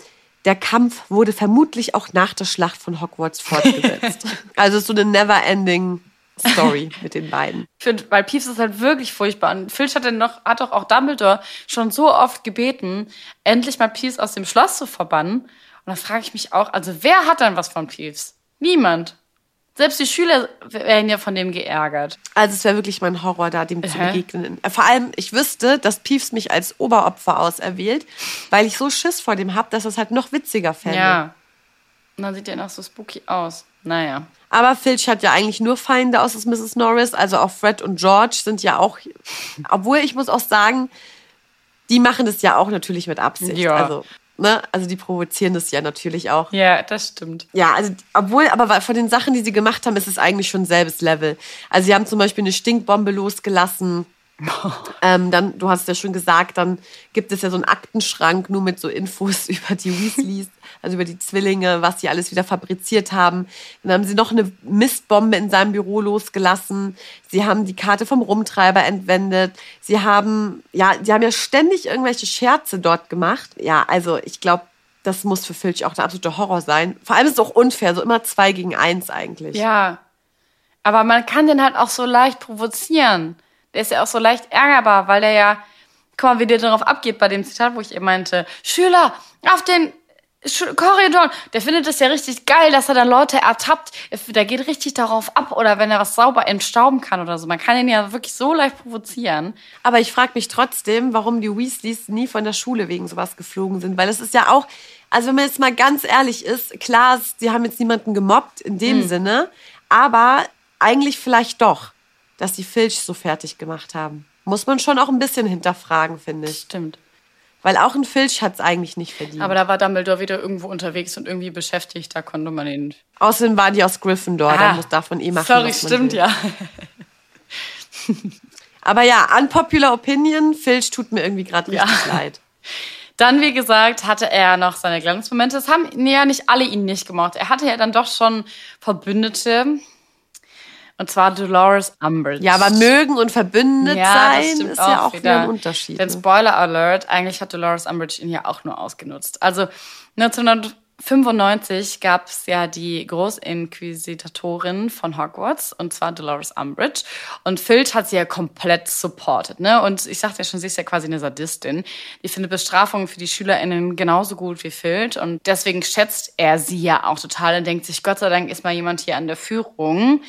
der Kampf wurde vermutlich auch nach der Schlacht von Hogwarts fortgesetzt. also so eine never-ending Story mit den beiden. Ich finde, weil Peeves ist halt wirklich furchtbar. Und Filch hat, noch, hat doch auch Dumbledore schon so oft gebeten, endlich mal Peeves aus dem Schloss zu verbannen. Und da frage ich mich auch, also wer hat dann was von Peeves? Niemand. Selbst die Schüler werden ja von dem geärgert. Also es wäre wirklich mein Horror, da dem zu begegnen. Vor allem, ich wüsste, dass Piefs mich als Oberopfer auserwählt, weil ich so Schiss vor dem habe, dass es halt noch witziger fände. Ja. Und dann sieht er noch so spooky aus. Naja. Aber Filch hat ja eigentlich nur Feinde aus als Mrs. Norris. Also auch Fred und George sind ja auch. Obwohl ich muss auch sagen, die machen das ja auch natürlich mit Absicht. Ja. Also ne, also die provozieren das ja natürlich auch. Ja, das stimmt. Ja, also obwohl, aber von den Sachen, die sie gemacht haben, ist es eigentlich schon selbes Level. Also sie haben zum Beispiel eine Stinkbombe losgelassen. ähm, dann, du hast ja schon gesagt, dann gibt es ja so einen Aktenschrank nur mit so Infos über die Weasleys, also über die Zwillinge, was sie alles wieder fabriziert haben. Dann haben sie noch eine Mistbombe in seinem Büro losgelassen. Sie haben die Karte vom Rumtreiber entwendet. Sie haben, ja, sie haben ja ständig irgendwelche Scherze dort gemacht. Ja, also ich glaube, das muss für Filch auch der absolute Horror sein. Vor allem ist es auch unfair, so immer zwei gegen eins eigentlich. Ja. Aber man kann den halt auch so leicht provozieren. Der ist ja auch so leicht ärgerbar, weil der ja, guck mal, wie der darauf abgeht bei dem Zitat, wo ich eben meinte, Schüler, auf den Korridor. Der findet es ja richtig geil, dass er dann Leute ertappt. Der geht richtig darauf ab oder wenn er was sauber entstauben kann oder so. Man kann ihn ja wirklich so leicht provozieren. Aber ich frage mich trotzdem, warum die Weasleys nie von der Schule wegen sowas geflogen sind. Weil es ist ja auch, also wenn man jetzt mal ganz ehrlich ist, klar, sie haben jetzt niemanden gemobbt in dem Hm. Sinne, aber eigentlich vielleicht doch, dass die Filch so fertig gemacht haben. Muss man schon auch ein bisschen hinterfragen, finde ich. Stimmt. Weil auch ein Filch hat es eigentlich nicht verdient. Aber da war Dumbledore wieder irgendwo unterwegs und irgendwie beschäftigt. Da konnte man ihn. Außerdem war die aus Gryffindor, da Ah, muss davon eh machen. Sorry, stimmt will. ja. Aber ja, unpopular opinion, Filch tut mir irgendwie gerade richtig leid. Dann, wie gesagt, hatte er noch seine Glanzmomente. Das haben ja nicht alle ihn nicht gemocht. Er hatte ja dann doch schon Verbündete. Und zwar Dolores Umbridge. Ja, aber mögen und verbündet Ja, sein ist ja auch wieder ein Unterschied. Denn ne? Spoiler Alert, eigentlich hat Dolores Umbridge ihn ja auch nur ausgenutzt. Also 1995 gab es ja die Großinquisitorin von Hogwarts, und zwar Dolores Umbridge. Und Filch hat sie ja komplett supported. Ne? Und ich sagte ja schon, sie ist ja quasi eine Sadistin. Die findet Bestrafungen für die SchülerInnen genauso gut wie Filch. Und deswegen schätzt er sie ja auch total und denkt sich, Gott sei Dank ist mal jemand hier an der Führung,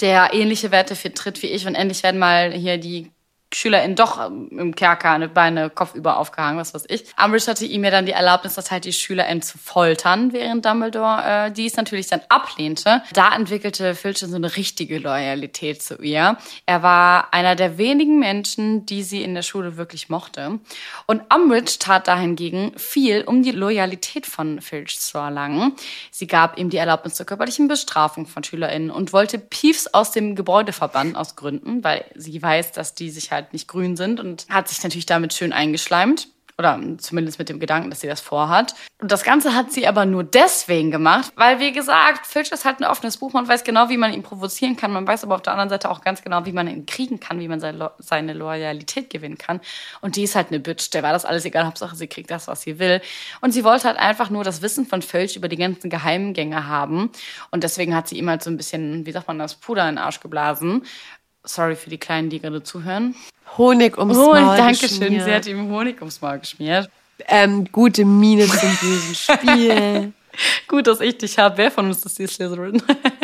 der ähnliche Werte vertritt wie ich. Und endlich werden mal hier die SchülerInnen doch ähm, im Kerker eine Beine kopfüber aufgehangen, was weiß ich. Umbridge hatte ihm ja dann die Erlaubnis erteilt, die SchülerInnen zu foltern, während Dumbledore äh, dies natürlich dann ablehnte. Da entwickelte Filch so eine richtige Loyalität zu ihr. Er war einer der wenigen Menschen, die sie in der Schule wirklich mochte. Und Umbridge tat dahingegen viel, um die Loyalität von Filch zu erlangen. Sie gab ihm die Erlaubnis zur körperlichen Bestrafung von SchülerInnen und wollte Peeves aus dem Gebäude verbannen, aus Gründen, weil sie weiß, dass die sich halt nicht grün sind und hat sich natürlich damit schön eingeschleimt. Oder zumindest mit dem Gedanken, dass sie das vorhat. Und das Ganze hat sie aber nur deswegen gemacht, weil, wie gesagt, Filch ist halt ein offenes Buch. Man weiß genau, wie man ihn provozieren kann. Man weiß aber auf der anderen Seite auch ganz genau, wie man ihn kriegen kann, wie man seine, Lo seine Loyalität gewinnen kann. Und die ist halt eine Bitch. Der war das alles egal. Hauptsache, sie kriegt das, was sie will. Und sie wollte halt einfach nur das Wissen von Filch über die ganzen Geheimgänge haben. Und deswegen hat sie ihm halt so ein bisschen, wie sagt man das, Puder in den Arsch geblasen. Sorry für die Kleinen, die gerade zuhören. Honig ums Oh, Maul danke schön. geschmiert. Sie hat ihm Honig ums Maul geschmiert. ähm, gute Miene zum bösen Spiel. Gut, dass ich dich habe. Wer von uns ist die Slytherin?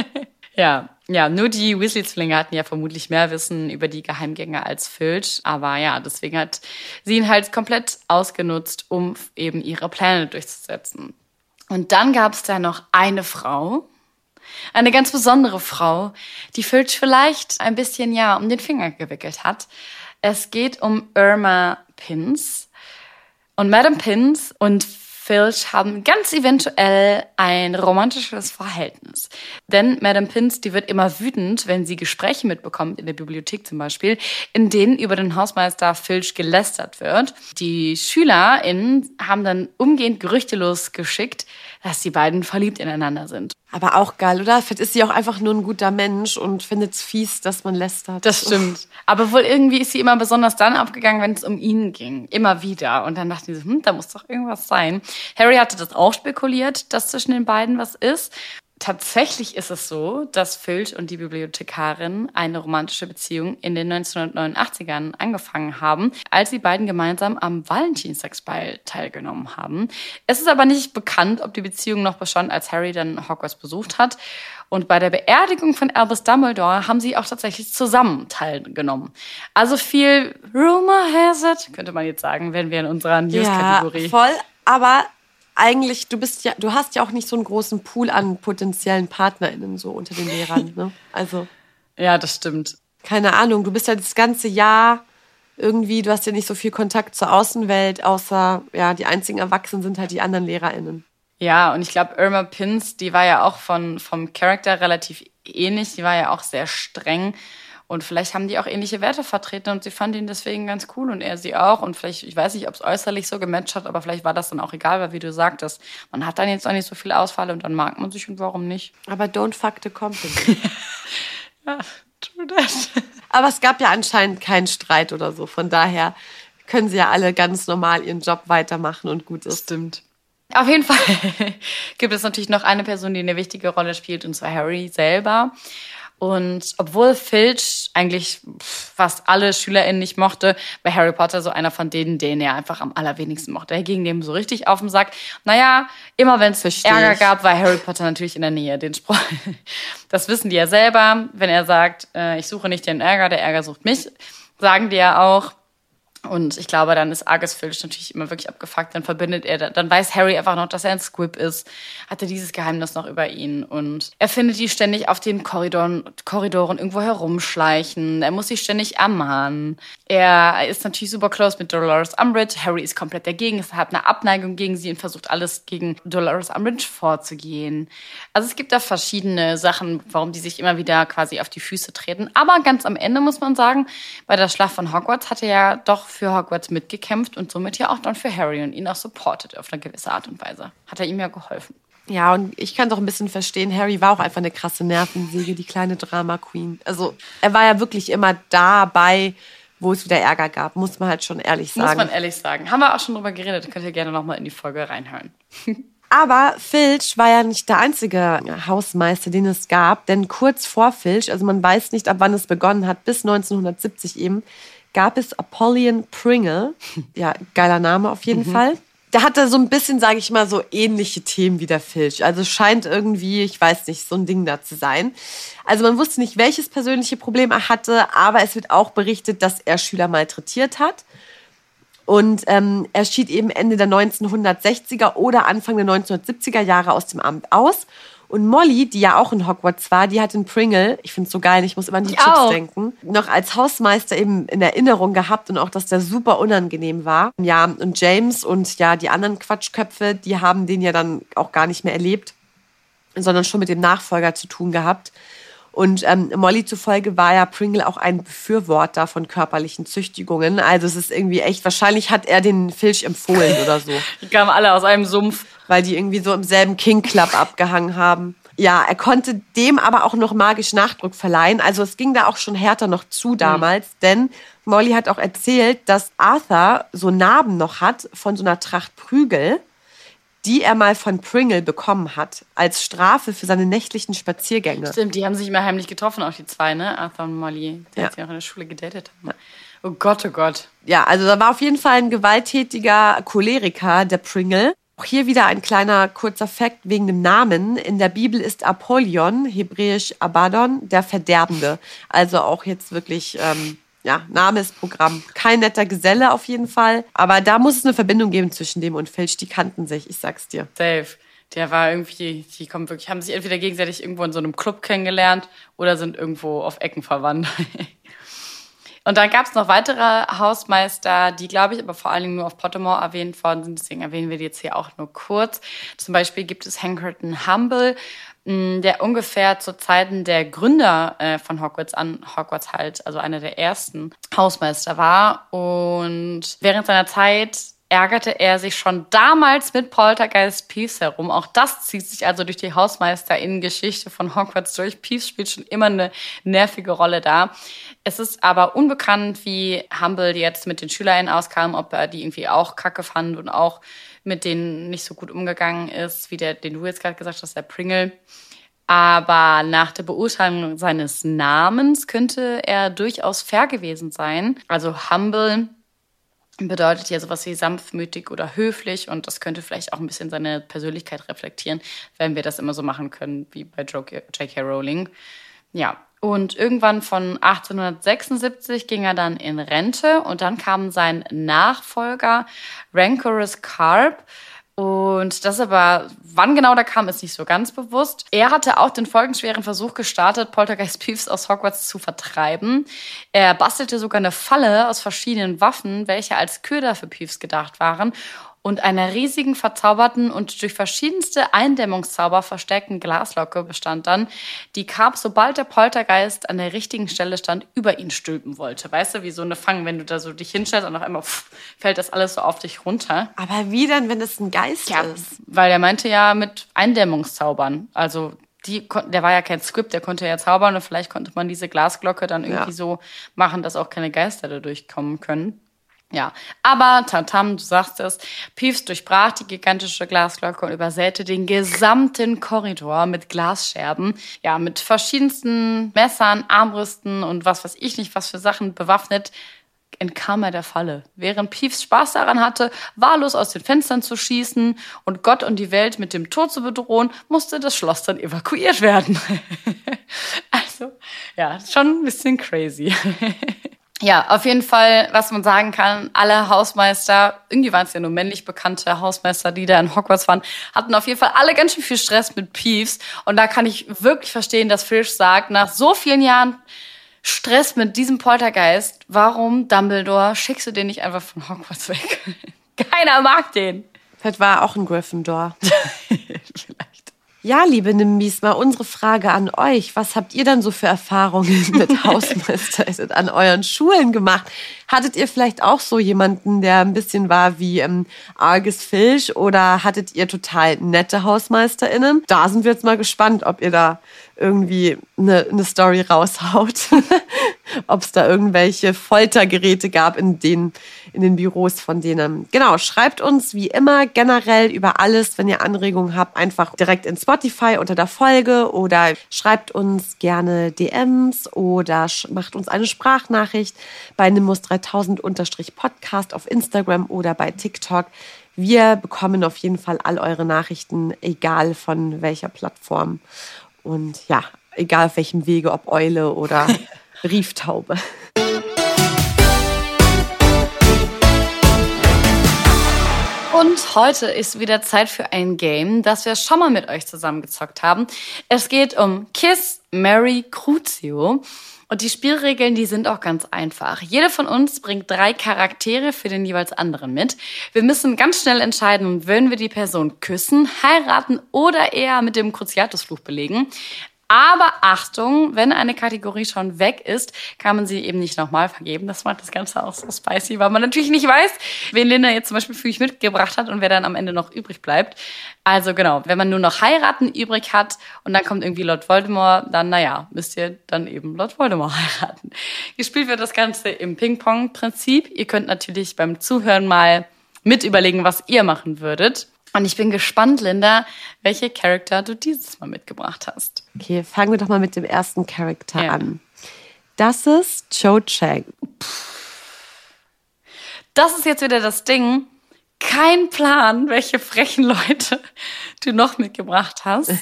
ja, ja, nur die Weasley-Zwillinge hatten ja vermutlich mehr Wissen über die Geheimgänge als Filch. Aber ja, deswegen hat sie ihn halt komplett ausgenutzt, um eben ihre Pläne durchzusetzen. Und dann gab es da noch eine Frau, eine ganz besondere Frau, die Filch vielleicht ein bisschen ja um den Finger gewickelt hat. Es geht um Irma Pins. Und Madame Pins und Filch haben ganz eventuell ein romantisches Verhältnis. Denn Madame Pins, die wird immer wütend, wenn sie Gespräche mitbekommt, in der Bibliothek zum Beispiel, in denen über den Hausmeister Filch gelästert wird. Die SchülerInnen haben dann umgehend Gerüchte losgeschickt, dass die beiden verliebt ineinander sind. Aber auch geil, oder? Vielleicht ist sie auch einfach nur ein guter Mensch und findet es fies, dass man lästert. Das stimmt. Aber wohl irgendwie ist sie immer besonders dann abgegangen, wenn es um ihn ging. Immer wieder. Und dann dachten sie, so, hm, da muss doch irgendwas sein. Harry hatte das auch spekuliert, dass zwischen den beiden was ist. Tatsächlich ist es so, dass Filch und die Bibliothekarin eine romantische Beziehung in den 1989ern angefangen haben, als die beiden gemeinsam am Valentinstagsball teilgenommen haben. Es ist aber nicht bekannt, ob die Beziehung noch bestand, als Harry dann Hogwarts besucht hat. Und bei der Beerdigung von Albus Dumbledore haben sie auch tatsächlich zusammen teilgenommen. Also viel Rumor has it, könnte man jetzt sagen, wenn wir in unserer ja, News-Kategorie. voll. Aber eigentlich, du bist ja, du hast ja auch nicht so einen großen Pool an potenziellen PartnerInnen so unter den Lehrern. Ne? Also Ja, das stimmt. keine Ahnung, du bist ja das ganze Jahr irgendwie, du hast ja nicht so viel Kontakt zur Außenwelt, außer, ja, die einzigen Erwachsenen sind halt die anderen LehrerInnen. Ja, und ich glaube, Irma Pins, die war ja auch von, vom Charakter relativ ähnlich. Die war ja auch sehr streng. Und vielleicht haben die auch ähnliche Werte vertreten und sie fand ihn deswegen ganz cool und er sie auch. Und vielleicht, ich weiß nicht, ob es äußerlich so gematcht hat, aber vielleicht war das dann auch egal, weil wie du sagtest, man hat dann jetzt auch nicht so viel Ausfall und dann mag man sich und warum nicht. Aber don't fuck the company. ja, true that. Aber es gab ja anscheinend keinen Streit oder so. Von daher können sie ja alle ganz normal ihren Job weitermachen und gut ist. Stimmt. Auf jeden Fall gibt es natürlich noch eine Person, die eine wichtige Rolle spielt, und zwar Harry selber. Und obwohl Filch eigentlich fast alle SchülerInnen nicht mochte, war Harry Potter so einer von denen, den er einfach am allerwenigsten mochte. Er ging dem so richtig auf den Sack. Naja, immer wenn es Ärger gab, war Harry Potter natürlich in der Nähe. Den Spruch, das wissen die ja selber. Wenn er sagt, äh, ich suche nicht den Ärger, der Ärger sucht mich, sagen die ja auch. Und ich glaube, dann ist Argus Filch natürlich immer wirklich abgefuckt. Dann verbindet er, dann weiß Harry einfach noch, dass er ein Squib ist. Hat er dieses Geheimnis noch über ihn. Und er findet die ständig auf den Korridoren, Korridoren irgendwo herumschleichen. Er muss sie ständig ermahnen. Er ist natürlich super close mit Dolores Umbridge. Harry ist komplett dagegen. Er hat eine Abneigung gegen sie und versucht alles gegen Dolores Umbridge vorzugehen. Also es gibt da verschiedene Sachen, warum die sich immer wieder quasi auf die Füße treten. Aber ganz am Ende muss man sagen, bei der Schlacht von Hogwarts hat er ja doch für Hogwarts mitgekämpft und somit ja auch dann für Harry und ihn auch supportet auf eine gewisse Art und Weise. Hat er ihm ja geholfen. Ja, und ich kann doch ein bisschen verstehen, Harry war auch einfach eine krasse Nervensäge, die kleine Drama Queen. Also er war ja wirklich immer dabei, wo es wieder Ärger gab, muss man halt schon ehrlich sagen. Muss man ehrlich sagen. Haben wir auch schon drüber geredet, könnt ihr gerne nochmal in die Folge reinhören. Aber Filch war ja nicht der einzige Hausmeister, den es gab, denn kurz vor Filch, also man weiß nicht, ab wann es begonnen hat, bis 1970 eben, gab es Apollyon Pringle. Ja, geiler Name auf jeden mhm. Fall. Der hatte so ein bisschen, sage ich mal, so ähnliche Themen wie der Filch. Also scheint irgendwie, ich weiß nicht, so ein Ding da zu sein. Also man wusste nicht, welches persönliche Problem er hatte, aber es wird auch berichtet, dass er Schüler malträtiert hat. Und ähm, er schied eben Ende der 1960er oder Anfang der 1970er Jahre aus dem Amt aus und Molly, die ja auch in Hogwarts war, die hat in Pringle, ich finde es so geil, ich muss immer an die ich Chips auch. denken, noch als Hausmeister eben in Erinnerung gehabt und auch, dass der super unangenehm war. Ja, und James und ja, die anderen Quatschköpfe, die haben den ja dann auch gar nicht mehr erlebt, sondern schon mit dem Nachfolger zu tun gehabt. Und ähm, Molly zufolge war ja Pringle auch ein Befürworter von körperlichen Züchtigungen. Also es ist irgendwie echt, wahrscheinlich hat er den Filch empfohlen oder so. Die kamen alle aus einem Sumpf weil die irgendwie so im selben King Club abgehangen haben. Ja, er konnte dem aber auch noch magisch Nachdruck verleihen. Also es ging da auch schon härter noch zu damals, mhm. denn Molly hat auch erzählt, dass Arthur so Narben noch hat von so einer Tracht Prügel, die er mal von Pringle bekommen hat, als Strafe für seine nächtlichen Spaziergänge. Stimmt, die haben sich immer heimlich getroffen, auch die zwei, ne? Arthur und Molly, die ja. sie auch in der Schule gedatet haben. Oh Gott, oh Gott. Ja, also da war auf jeden Fall ein gewalttätiger Choleriker, der Pringle. Auch hier wieder ein kleiner kurzer Fakt wegen dem Namen. In der Bibel ist Apollyon, hebräisch Abaddon, der Verderbende. Also auch jetzt wirklich, ähm, ja, Name ist Programm. Kein netter Geselle auf jeden Fall. Aber da muss es eine Verbindung geben zwischen dem und Filch. Die kannten sich, ich sag's dir. Safe. Der war irgendwie, die kommen wirklich, haben sich entweder gegenseitig irgendwo in so einem Club kennengelernt oder sind irgendwo auf Ecken verwandt. Und dann gab es noch weitere Hausmeister, die, glaube ich, aber vor allen Dingen nur auf Pottermore erwähnt worden sind. Deswegen erwähnen wir die jetzt hier auch nur kurz. Zum Beispiel gibt es Hankerton Humble, der ungefähr zu Zeiten der Gründer äh, von Hogwarts an Hogwarts halt, also einer der ersten Hausmeister war. Und während seiner Zeit ärgerte er sich schon damals mit Poltergeist Peeves herum. Auch das zieht sich also durch die Hausmeister-Geschichte von Hogwarts durch. Peeves spielt schon immer eine nervige Rolle da. Es ist aber unbekannt, wie Humble jetzt mit den SchülerInnen auskam, ob er die irgendwie auch kacke fand und auch mit denen nicht so gut umgegangen ist, wie der, den du jetzt gerade gesagt hast, der Pringle. Aber nach der Beurteilung seines Namens könnte er durchaus fair gewesen sein. Also Humble bedeutet ja sowas wie sanftmütig oder höflich und das könnte vielleicht auch ein bisschen seine Persönlichkeit reflektieren, wenn wir das immer so machen können wie bei J.K. Rowling. Ja, und irgendwann von 1876 ging er dann in Rente und dann kam sein Nachfolger Rancorous Carp. Und das aber, wann genau der kam, ist nicht so ganz bewusst. Er hatte auch den folgenschweren Versuch gestartet, Poltergeist Peeves aus Hogwarts zu vertreiben. Er bastelte sogar eine Falle aus verschiedenen Waffen, welche als Köder für Peeves gedacht waren und einer riesigen verzauberten und durch verschiedenste Eindämmungszauber verstärkten Glaslocke bestand dann, die Carp, sobald der Poltergeist an der richtigen Stelle stand, über ihn stülpen wollte. Weißt du, wie so eine Fang, wenn du da so dich hinstellst und auf einmal pff, fällt das alles so auf dich runter. Aber wie denn, wenn es ein Geist Ja, ist? weil er meinte ja mit Eindämmungszaubern. Also die, der war ja kein Skript, der konnte ja zaubern und vielleicht konnte man diese Glasglocke dann irgendwie Ja. so machen, dass auch keine Geister da durchkommen können. Ja, aber Tantam, du sagst es, Peeves durchbrach die gigantische Glasglocke und übersäte den gesamten Korridor mit Glasscherben. Ja, mit verschiedensten Messern, Armbrüsten und was weiß ich nicht, was für Sachen bewaffnet entkam er der Falle. Während Peeves Spaß daran hatte, wahllos aus den Fenstern zu schießen und Gott und die Welt mit dem Tod zu bedrohen, musste das Schloss dann evakuiert werden. also, ja, schon ein bisschen crazy. Ja, auf jeden Fall, was man sagen kann, alle Hausmeister, irgendwie waren es ja nur männlich bekannte Hausmeister, die da in Hogwarts waren, hatten auf jeden Fall alle ganz schön viel Stress mit Peeves. Und da kann ich wirklich verstehen, dass Fish sagt, nach so vielen Jahren Stress mit diesem Poltergeist, warum, Dumbledore, schickst du den nicht einfach von Hogwarts weg? Keiner mag den. Vielleicht war auch ein Gryffindor. Ja, liebe Nimbis, mal unsere Frage an euch. Was habt ihr dann so für Erfahrungen mit Hausmeister an euren Schulen gemacht? Hattet ihr vielleicht auch so jemanden, der ein bisschen war wie ähm, Argus Filch oder hattet ihr total nette HausmeisterInnen? Da sind wir jetzt mal gespannt, ob ihr da irgendwie eine, eine Story raushaut. ob es da irgendwelche Foltergeräte gab in den, in den Büros von denen. Genau, schreibt uns wie immer generell über alles, wenn ihr Anregungen habt, einfach direkt in Spotify unter der Folge oder schreibt uns gerne DMs oder macht uns eine Sprachnachricht bei Nimbus 3000 Podcast auf Instagram oder bei TikTok. Wir bekommen auf jeden Fall all eure Nachrichten, egal von welcher Plattform. Und ja, egal auf welchem Wege, ob Eule oder Brieftaube. Und heute ist wieder Zeit für ein Game, das wir schon mal mit euch zusammengezockt haben. Es geht um Kiss, Mary, Crucio. Und die Spielregeln, die sind auch ganz einfach. Jede von uns bringt drei Charaktere für den jeweils anderen mit. Wir müssen ganz schnell entscheiden, wollen wir die Person küssen, heiraten oder eher mit dem Cruciatusfluch belegen. Aber Achtung, wenn eine Kategorie schon weg ist, kann man sie eben nicht nochmal vergeben. Das macht das Ganze auch so spicy, weil man natürlich nicht weiß, wen Linda jetzt zum Beispiel für mich mitgebracht hat und wer dann am Ende noch übrig bleibt. Also genau, wenn man nur noch heiraten übrig hat und dann kommt irgendwie Lord Voldemort, dann naja, müsst ihr dann eben Lord Voldemort heiraten. Gespielt wird das Ganze im Ping-Pong-Prinzip. Ihr könnt natürlich beim Zuhören mal mit überlegen, was ihr machen würdet. Und ich bin gespannt, Linda, welche Charakter du dieses Mal mitgebracht hast. Okay, fangen wir doch mal mit dem ersten Charakter Ja. an. Das ist Cho Chang. Das ist jetzt wieder das Ding. Kein Plan, welche frechen Leute du noch mitgebracht hast.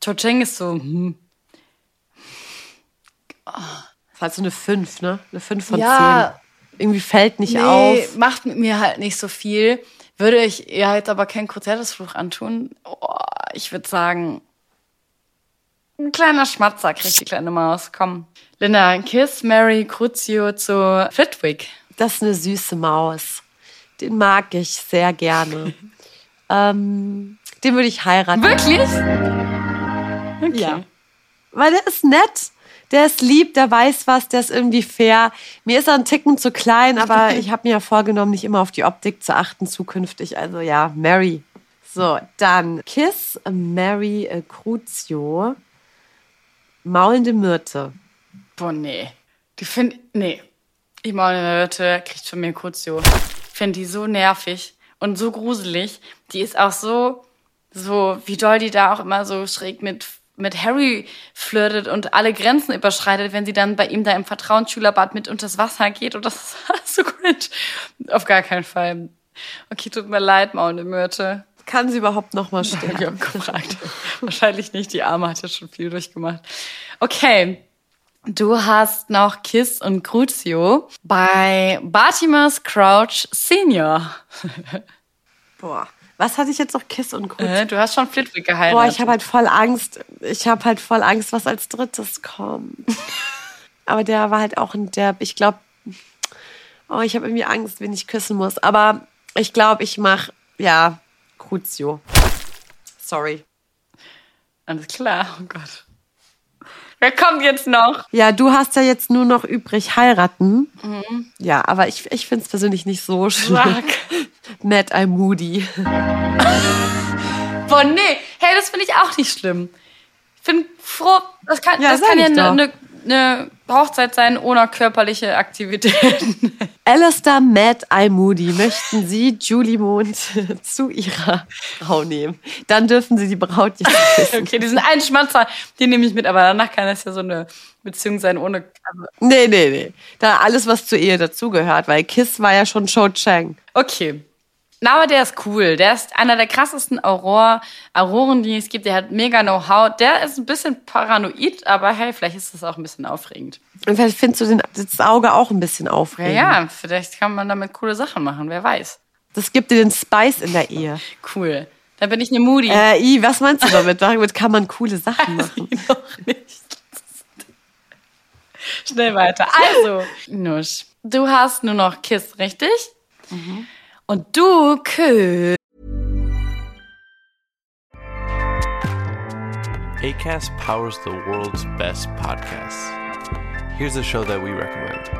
Cho Cheng ist so, hm, Das ist halt so eine 5, ne? Eine 5 von Ja. 10. Irgendwie fällt nicht nee, auf. macht mit mir halt nicht so viel. Würde ich ja jetzt aber keinen Kurzertesfluch antun. Oh, ich würde sagen, ein kleiner Schmatzer kriegt die kleine Maus. Komm. Linda, Kiss, Mary, Crucio zu Flitwick. Das ist eine süße Maus. Den mag ich sehr gerne. ähm, den würde ich heiraten. Wirklich? Okay. Ja. Weil der ist nett, der ist lieb, der weiß was, der ist irgendwie fair. Mir ist er ein Ticken zu klein, aber ich habe mir ja vorgenommen, nicht immer auf die Optik zu achten zukünftig. Also ja, Mary. So, dann Kiss, Mary, äh, Crucio, maulende Myrte. Boah, nee. Die find, nee. Die Maulnörte kriegt von mir Crucio. Ich finde die so nervig und so gruselig. Die ist auch so, so, wie doll die da auch immer so schräg mit, mit Harry flirtet und alle Grenzen überschreitet, wenn sie dann bei ihm da im Vertrauensschülerbad mit unters Wasser geht und das ist alles so cringe. Auf gar keinen Fall. Okay, tut mir leid, Maulende Myrte. Kann sie überhaupt noch mal stehen? Ich habe gefragt. Wahrscheinlich nicht. Die Arme hat ja schon viel durchgemacht. Okay. Du hast noch Kiss und Crucio bei Bartimus Crouch Senior. Boah. Was hatte ich jetzt noch? Kiss und Krutsch? Äh, du hast schon Flitwick geheiratet. Boah, ich habe halt voll Angst. Ich habe halt voll Angst, was als drittes kommt. Aber der war halt auch ein Derb. Ich glaube, oh, ich habe irgendwie Angst, wen ich küssen muss. Aber ich glaube, ich mache, ja, Crucio. Sorry. Alles klar, oh Gott. Wer kommt jetzt noch? Ja, du hast ja jetzt nur noch übrig heiraten. Ja, aber ich, ich finde es persönlich nicht so schlimm. Sag. Matt I Moody. Boah, nee. Hey, das finde ich auch nicht schlimm. Ich bin froh, das kann Ja, das kann ja eine ne, ne Hochzeit sein ohne körperliche Aktivitäten. Alistair Matt I Moody, möchten Sie Julie Mond zu ihrer Frau nehmen? Dann dürfen Sie die Braut jetzt küssen. okay, diesen einen Schmatzer, den nehme ich mit, aber danach kann das ja so eine Beziehung sein ohne. Also, Nee, nee, nee. Da alles, was zur Ehe dazugehört, weil Kiss war ja schon Cho Chang. okay. Na, aber der ist cool. Der ist einer der krassesten Auror, Auroren, die es gibt. Der hat mega Know-how. Der ist ein bisschen paranoid, aber hey, vielleicht ist das auch ein bisschen aufregend. Und vielleicht findest du den, das Auge auch ein bisschen Ja, aufregend. ja, vielleicht kann man damit coole Sachen machen, wer weiß. Das gibt dir den Spice in der Ehe. Cool. Dann bin ich eine Moody. Äh, I, was meinst du damit? Damit kann man coole Sachen machen. noch nicht. Schnell weiter. Also, Nusch, du hast nur noch Kiss, richtig? Und du küsst. ACAST powers the world's best podcasts. Here's a show that we recommend.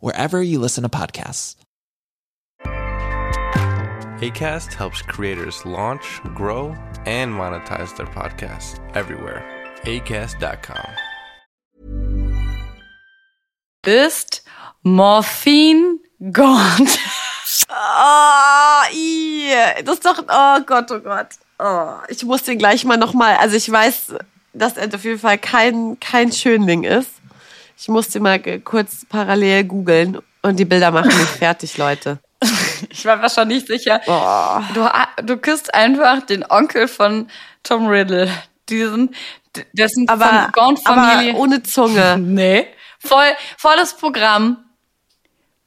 wherever you listen to podcasts. ACAST helps creators launch, grow, and monetize their podcasts everywhere. ACAST.com. Bist Morphin Gaunt. Oh, i, das ist doch, oh Gott, oh Gott. Oh, ich muss den gleich mal nochmal, also ich weiß, dass er auf jeden Fall kein, kein Schönling ist. Ich muss den mal kurz parallel googeln und die Bilder machen mich fertig, Leute. Ich war mir schon nicht sicher. Boah. Du, du küsst einfach den Onkel von Tom Riddle. Diesen, dessen Aber, von Gaunt-Familie. aber ohne Zunge. Nee. Voll, volles Programm.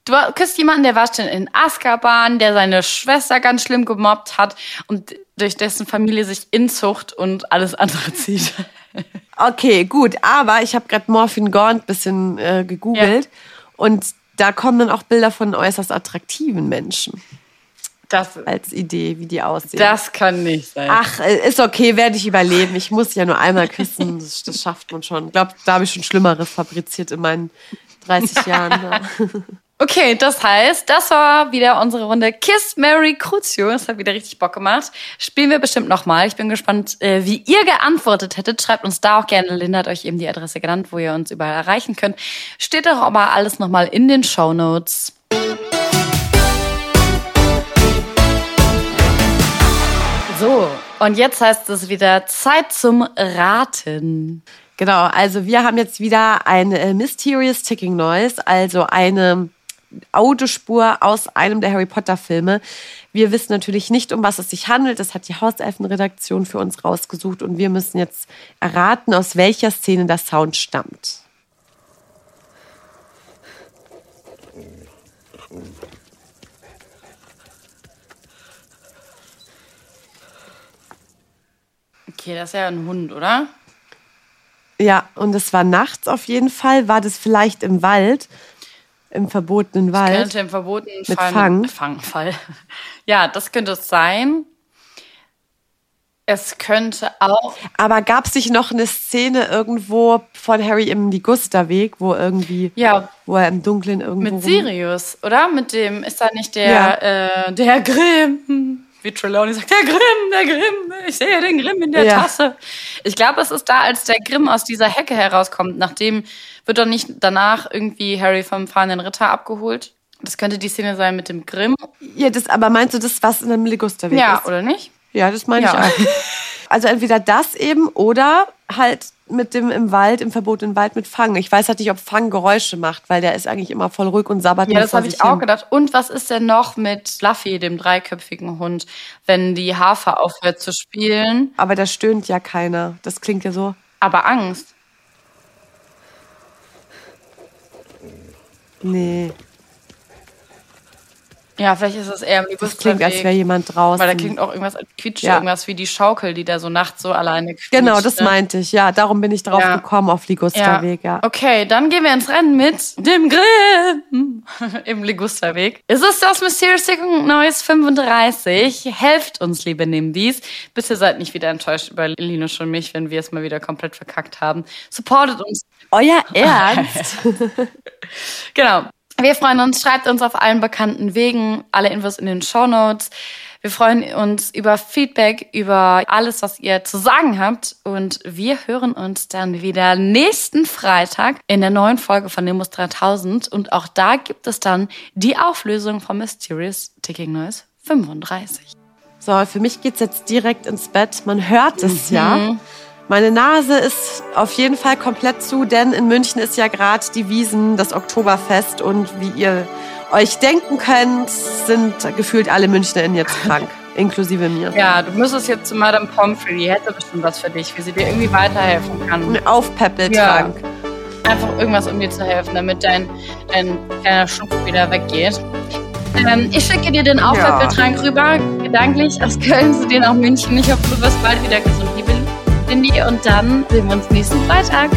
Du küsst jemanden, der war schon in Azkaban, der seine Schwester ganz schlimm gemobbt hat und durch dessen Familie sich Inzucht und alles andere zieht. Okay, gut, aber ich habe gerade Morphin Gaunt bisschen äh, gegoogelt und da kommen dann auch Bilder von äußerst attraktiven Menschen Das, als Idee, wie die aussehen. das kann nicht sein. Ach, äh, ist okay, werde ich überleben. Ich muss ja nur einmal küssen. Das, das schafft man schon. Ich glaube, da habe ich schon Schlimmeres fabriziert in meinen 30 Jahren. Okay, das heißt, das war wieder unsere Runde Kiss Mary Crucio. Das hat wieder richtig Bock gemacht. Spielen wir bestimmt nochmal. Ich bin gespannt, äh, wie ihr geantwortet hättet. Schreibt uns da auch gerne. Linda hat euch eben die Adresse genannt, wo ihr uns überall erreichen könnt. Steht doch aber alles nochmal in den Show Notes. So, und jetzt heißt es wieder Zeit zum Raten. Genau, also wir haben jetzt wieder ein äh, Mysterious Ticking Noise, also eine Audiospur aus einem der Harry Potter Filme. Wir wissen natürlich nicht, um was es sich handelt. Das hat die Hauselfenredaktion für uns rausgesucht und wir müssen jetzt erraten, aus welcher Szene der Sound stammt. Okay, das ist ja ein Hund, oder? Ja, und es war nachts auf jeden Fall. War das vielleicht im Wald, im verbotenen Wald? Könnte im verbotenen Mit Fall. Fang? Fangfall. Ja, das könnte es sein. Es könnte auch. Aber gab es nicht noch eine Szene irgendwo von Harry im Ligusterweg, wo irgendwie, Ja, wo er im Dunkeln irgendwo mit Sirius, oder? Mit dem, ist da nicht der, äh, der Grimm? Wie Trelawney sagt, der Grimm, der Grimm, ich sehe den Grimm in der Ja. Tasse. Ich glaube, es ist da, als der Grimm aus dieser Hecke herauskommt. Nachdem wird doch nicht danach irgendwie Harry vom fahrenden Ritter abgeholt. Das könnte die Szene sein mit dem Grimm. Ja, das, aber meinst du das, was in einem Ligusterweg Ja, ist? oder nicht? Ja, das meine Ja. ich auch. Also entweder das eben oder halt mit dem im Wald, im verbotenen Wald mit Fang. Ich weiß halt nicht, ob Fang Geräusche macht, weil der ist eigentlich immer voll ruhig und sabbert Ja, das habe ich sich auch hin. gedacht. Und was ist denn noch mit Fluffy, dem dreiköpfigen Hund, wenn die Hafer aufhört zu spielen? Aber da stöhnt ja keiner. Das klingt ja so. Aber Angst. Nee, Ja, vielleicht ist es eher im das klingt, als wäre jemand draußen. Weil da klingt auch irgendwas als quietscht, Ja. irgendwas wie die Schaukel, die da so nachts so alleine quietscht. Genau, das ne? meinte ich. Ja, darum bin ich drauf Ja. gekommen auf Ligusterweg, ja. Okay, dann gehen wir ins Rennen mit dem Grimm im Ligusterweg. Es ist das Mysterious Tickung Neues 35. Helft uns, liebe Nimbis. Bitte seid nicht wieder enttäuscht über Linus und mich, wenn wir es mal wieder komplett verkackt haben. Supportet uns. Euer Ernst? Genau. Wir freuen uns. Schreibt uns auf allen bekannten Wegen. Alle Infos in den Show Notes. Wir freuen uns über Feedback, über alles, was ihr zu sagen habt. Und wir hören uns dann wieder nächsten Freitag in der neuen Folge von Nimbus 3000. Und auch da gibt es dann die Auflösung von Mysterious Ticking Noise 35. So, für mich geht's jetzt direkt ins Bett. Man hört es Mhm. ja. Meine Nase ist auf jeden Fall komplett zu, denn in München ist ja gerade die Wiesen, das Oktoberfest. Und wie ihr euch denken könnt, sind gefühlt alle MünchnerInnen jetzt krank, inklusive mir. Ja, du müsstest jetzt zu Madame Pomfrey. Die hätte bestimmt was für dich, wie sie dir irgendwie weiterhelfen kann. Ein Aufpäppeltrank. einfach irgendwas, um dir zu helfen, damit dein, dein kleiner Schnupfen wieder weggeht. Ähm, ich schicke dir den Aufwärtbetrank rüber, gedanklich aus Köln zu dir nach München. Ich hoffe, du wirst bald wieder gesund, liebe Cindy. Und dann sehen wir uns nächsten Freitag.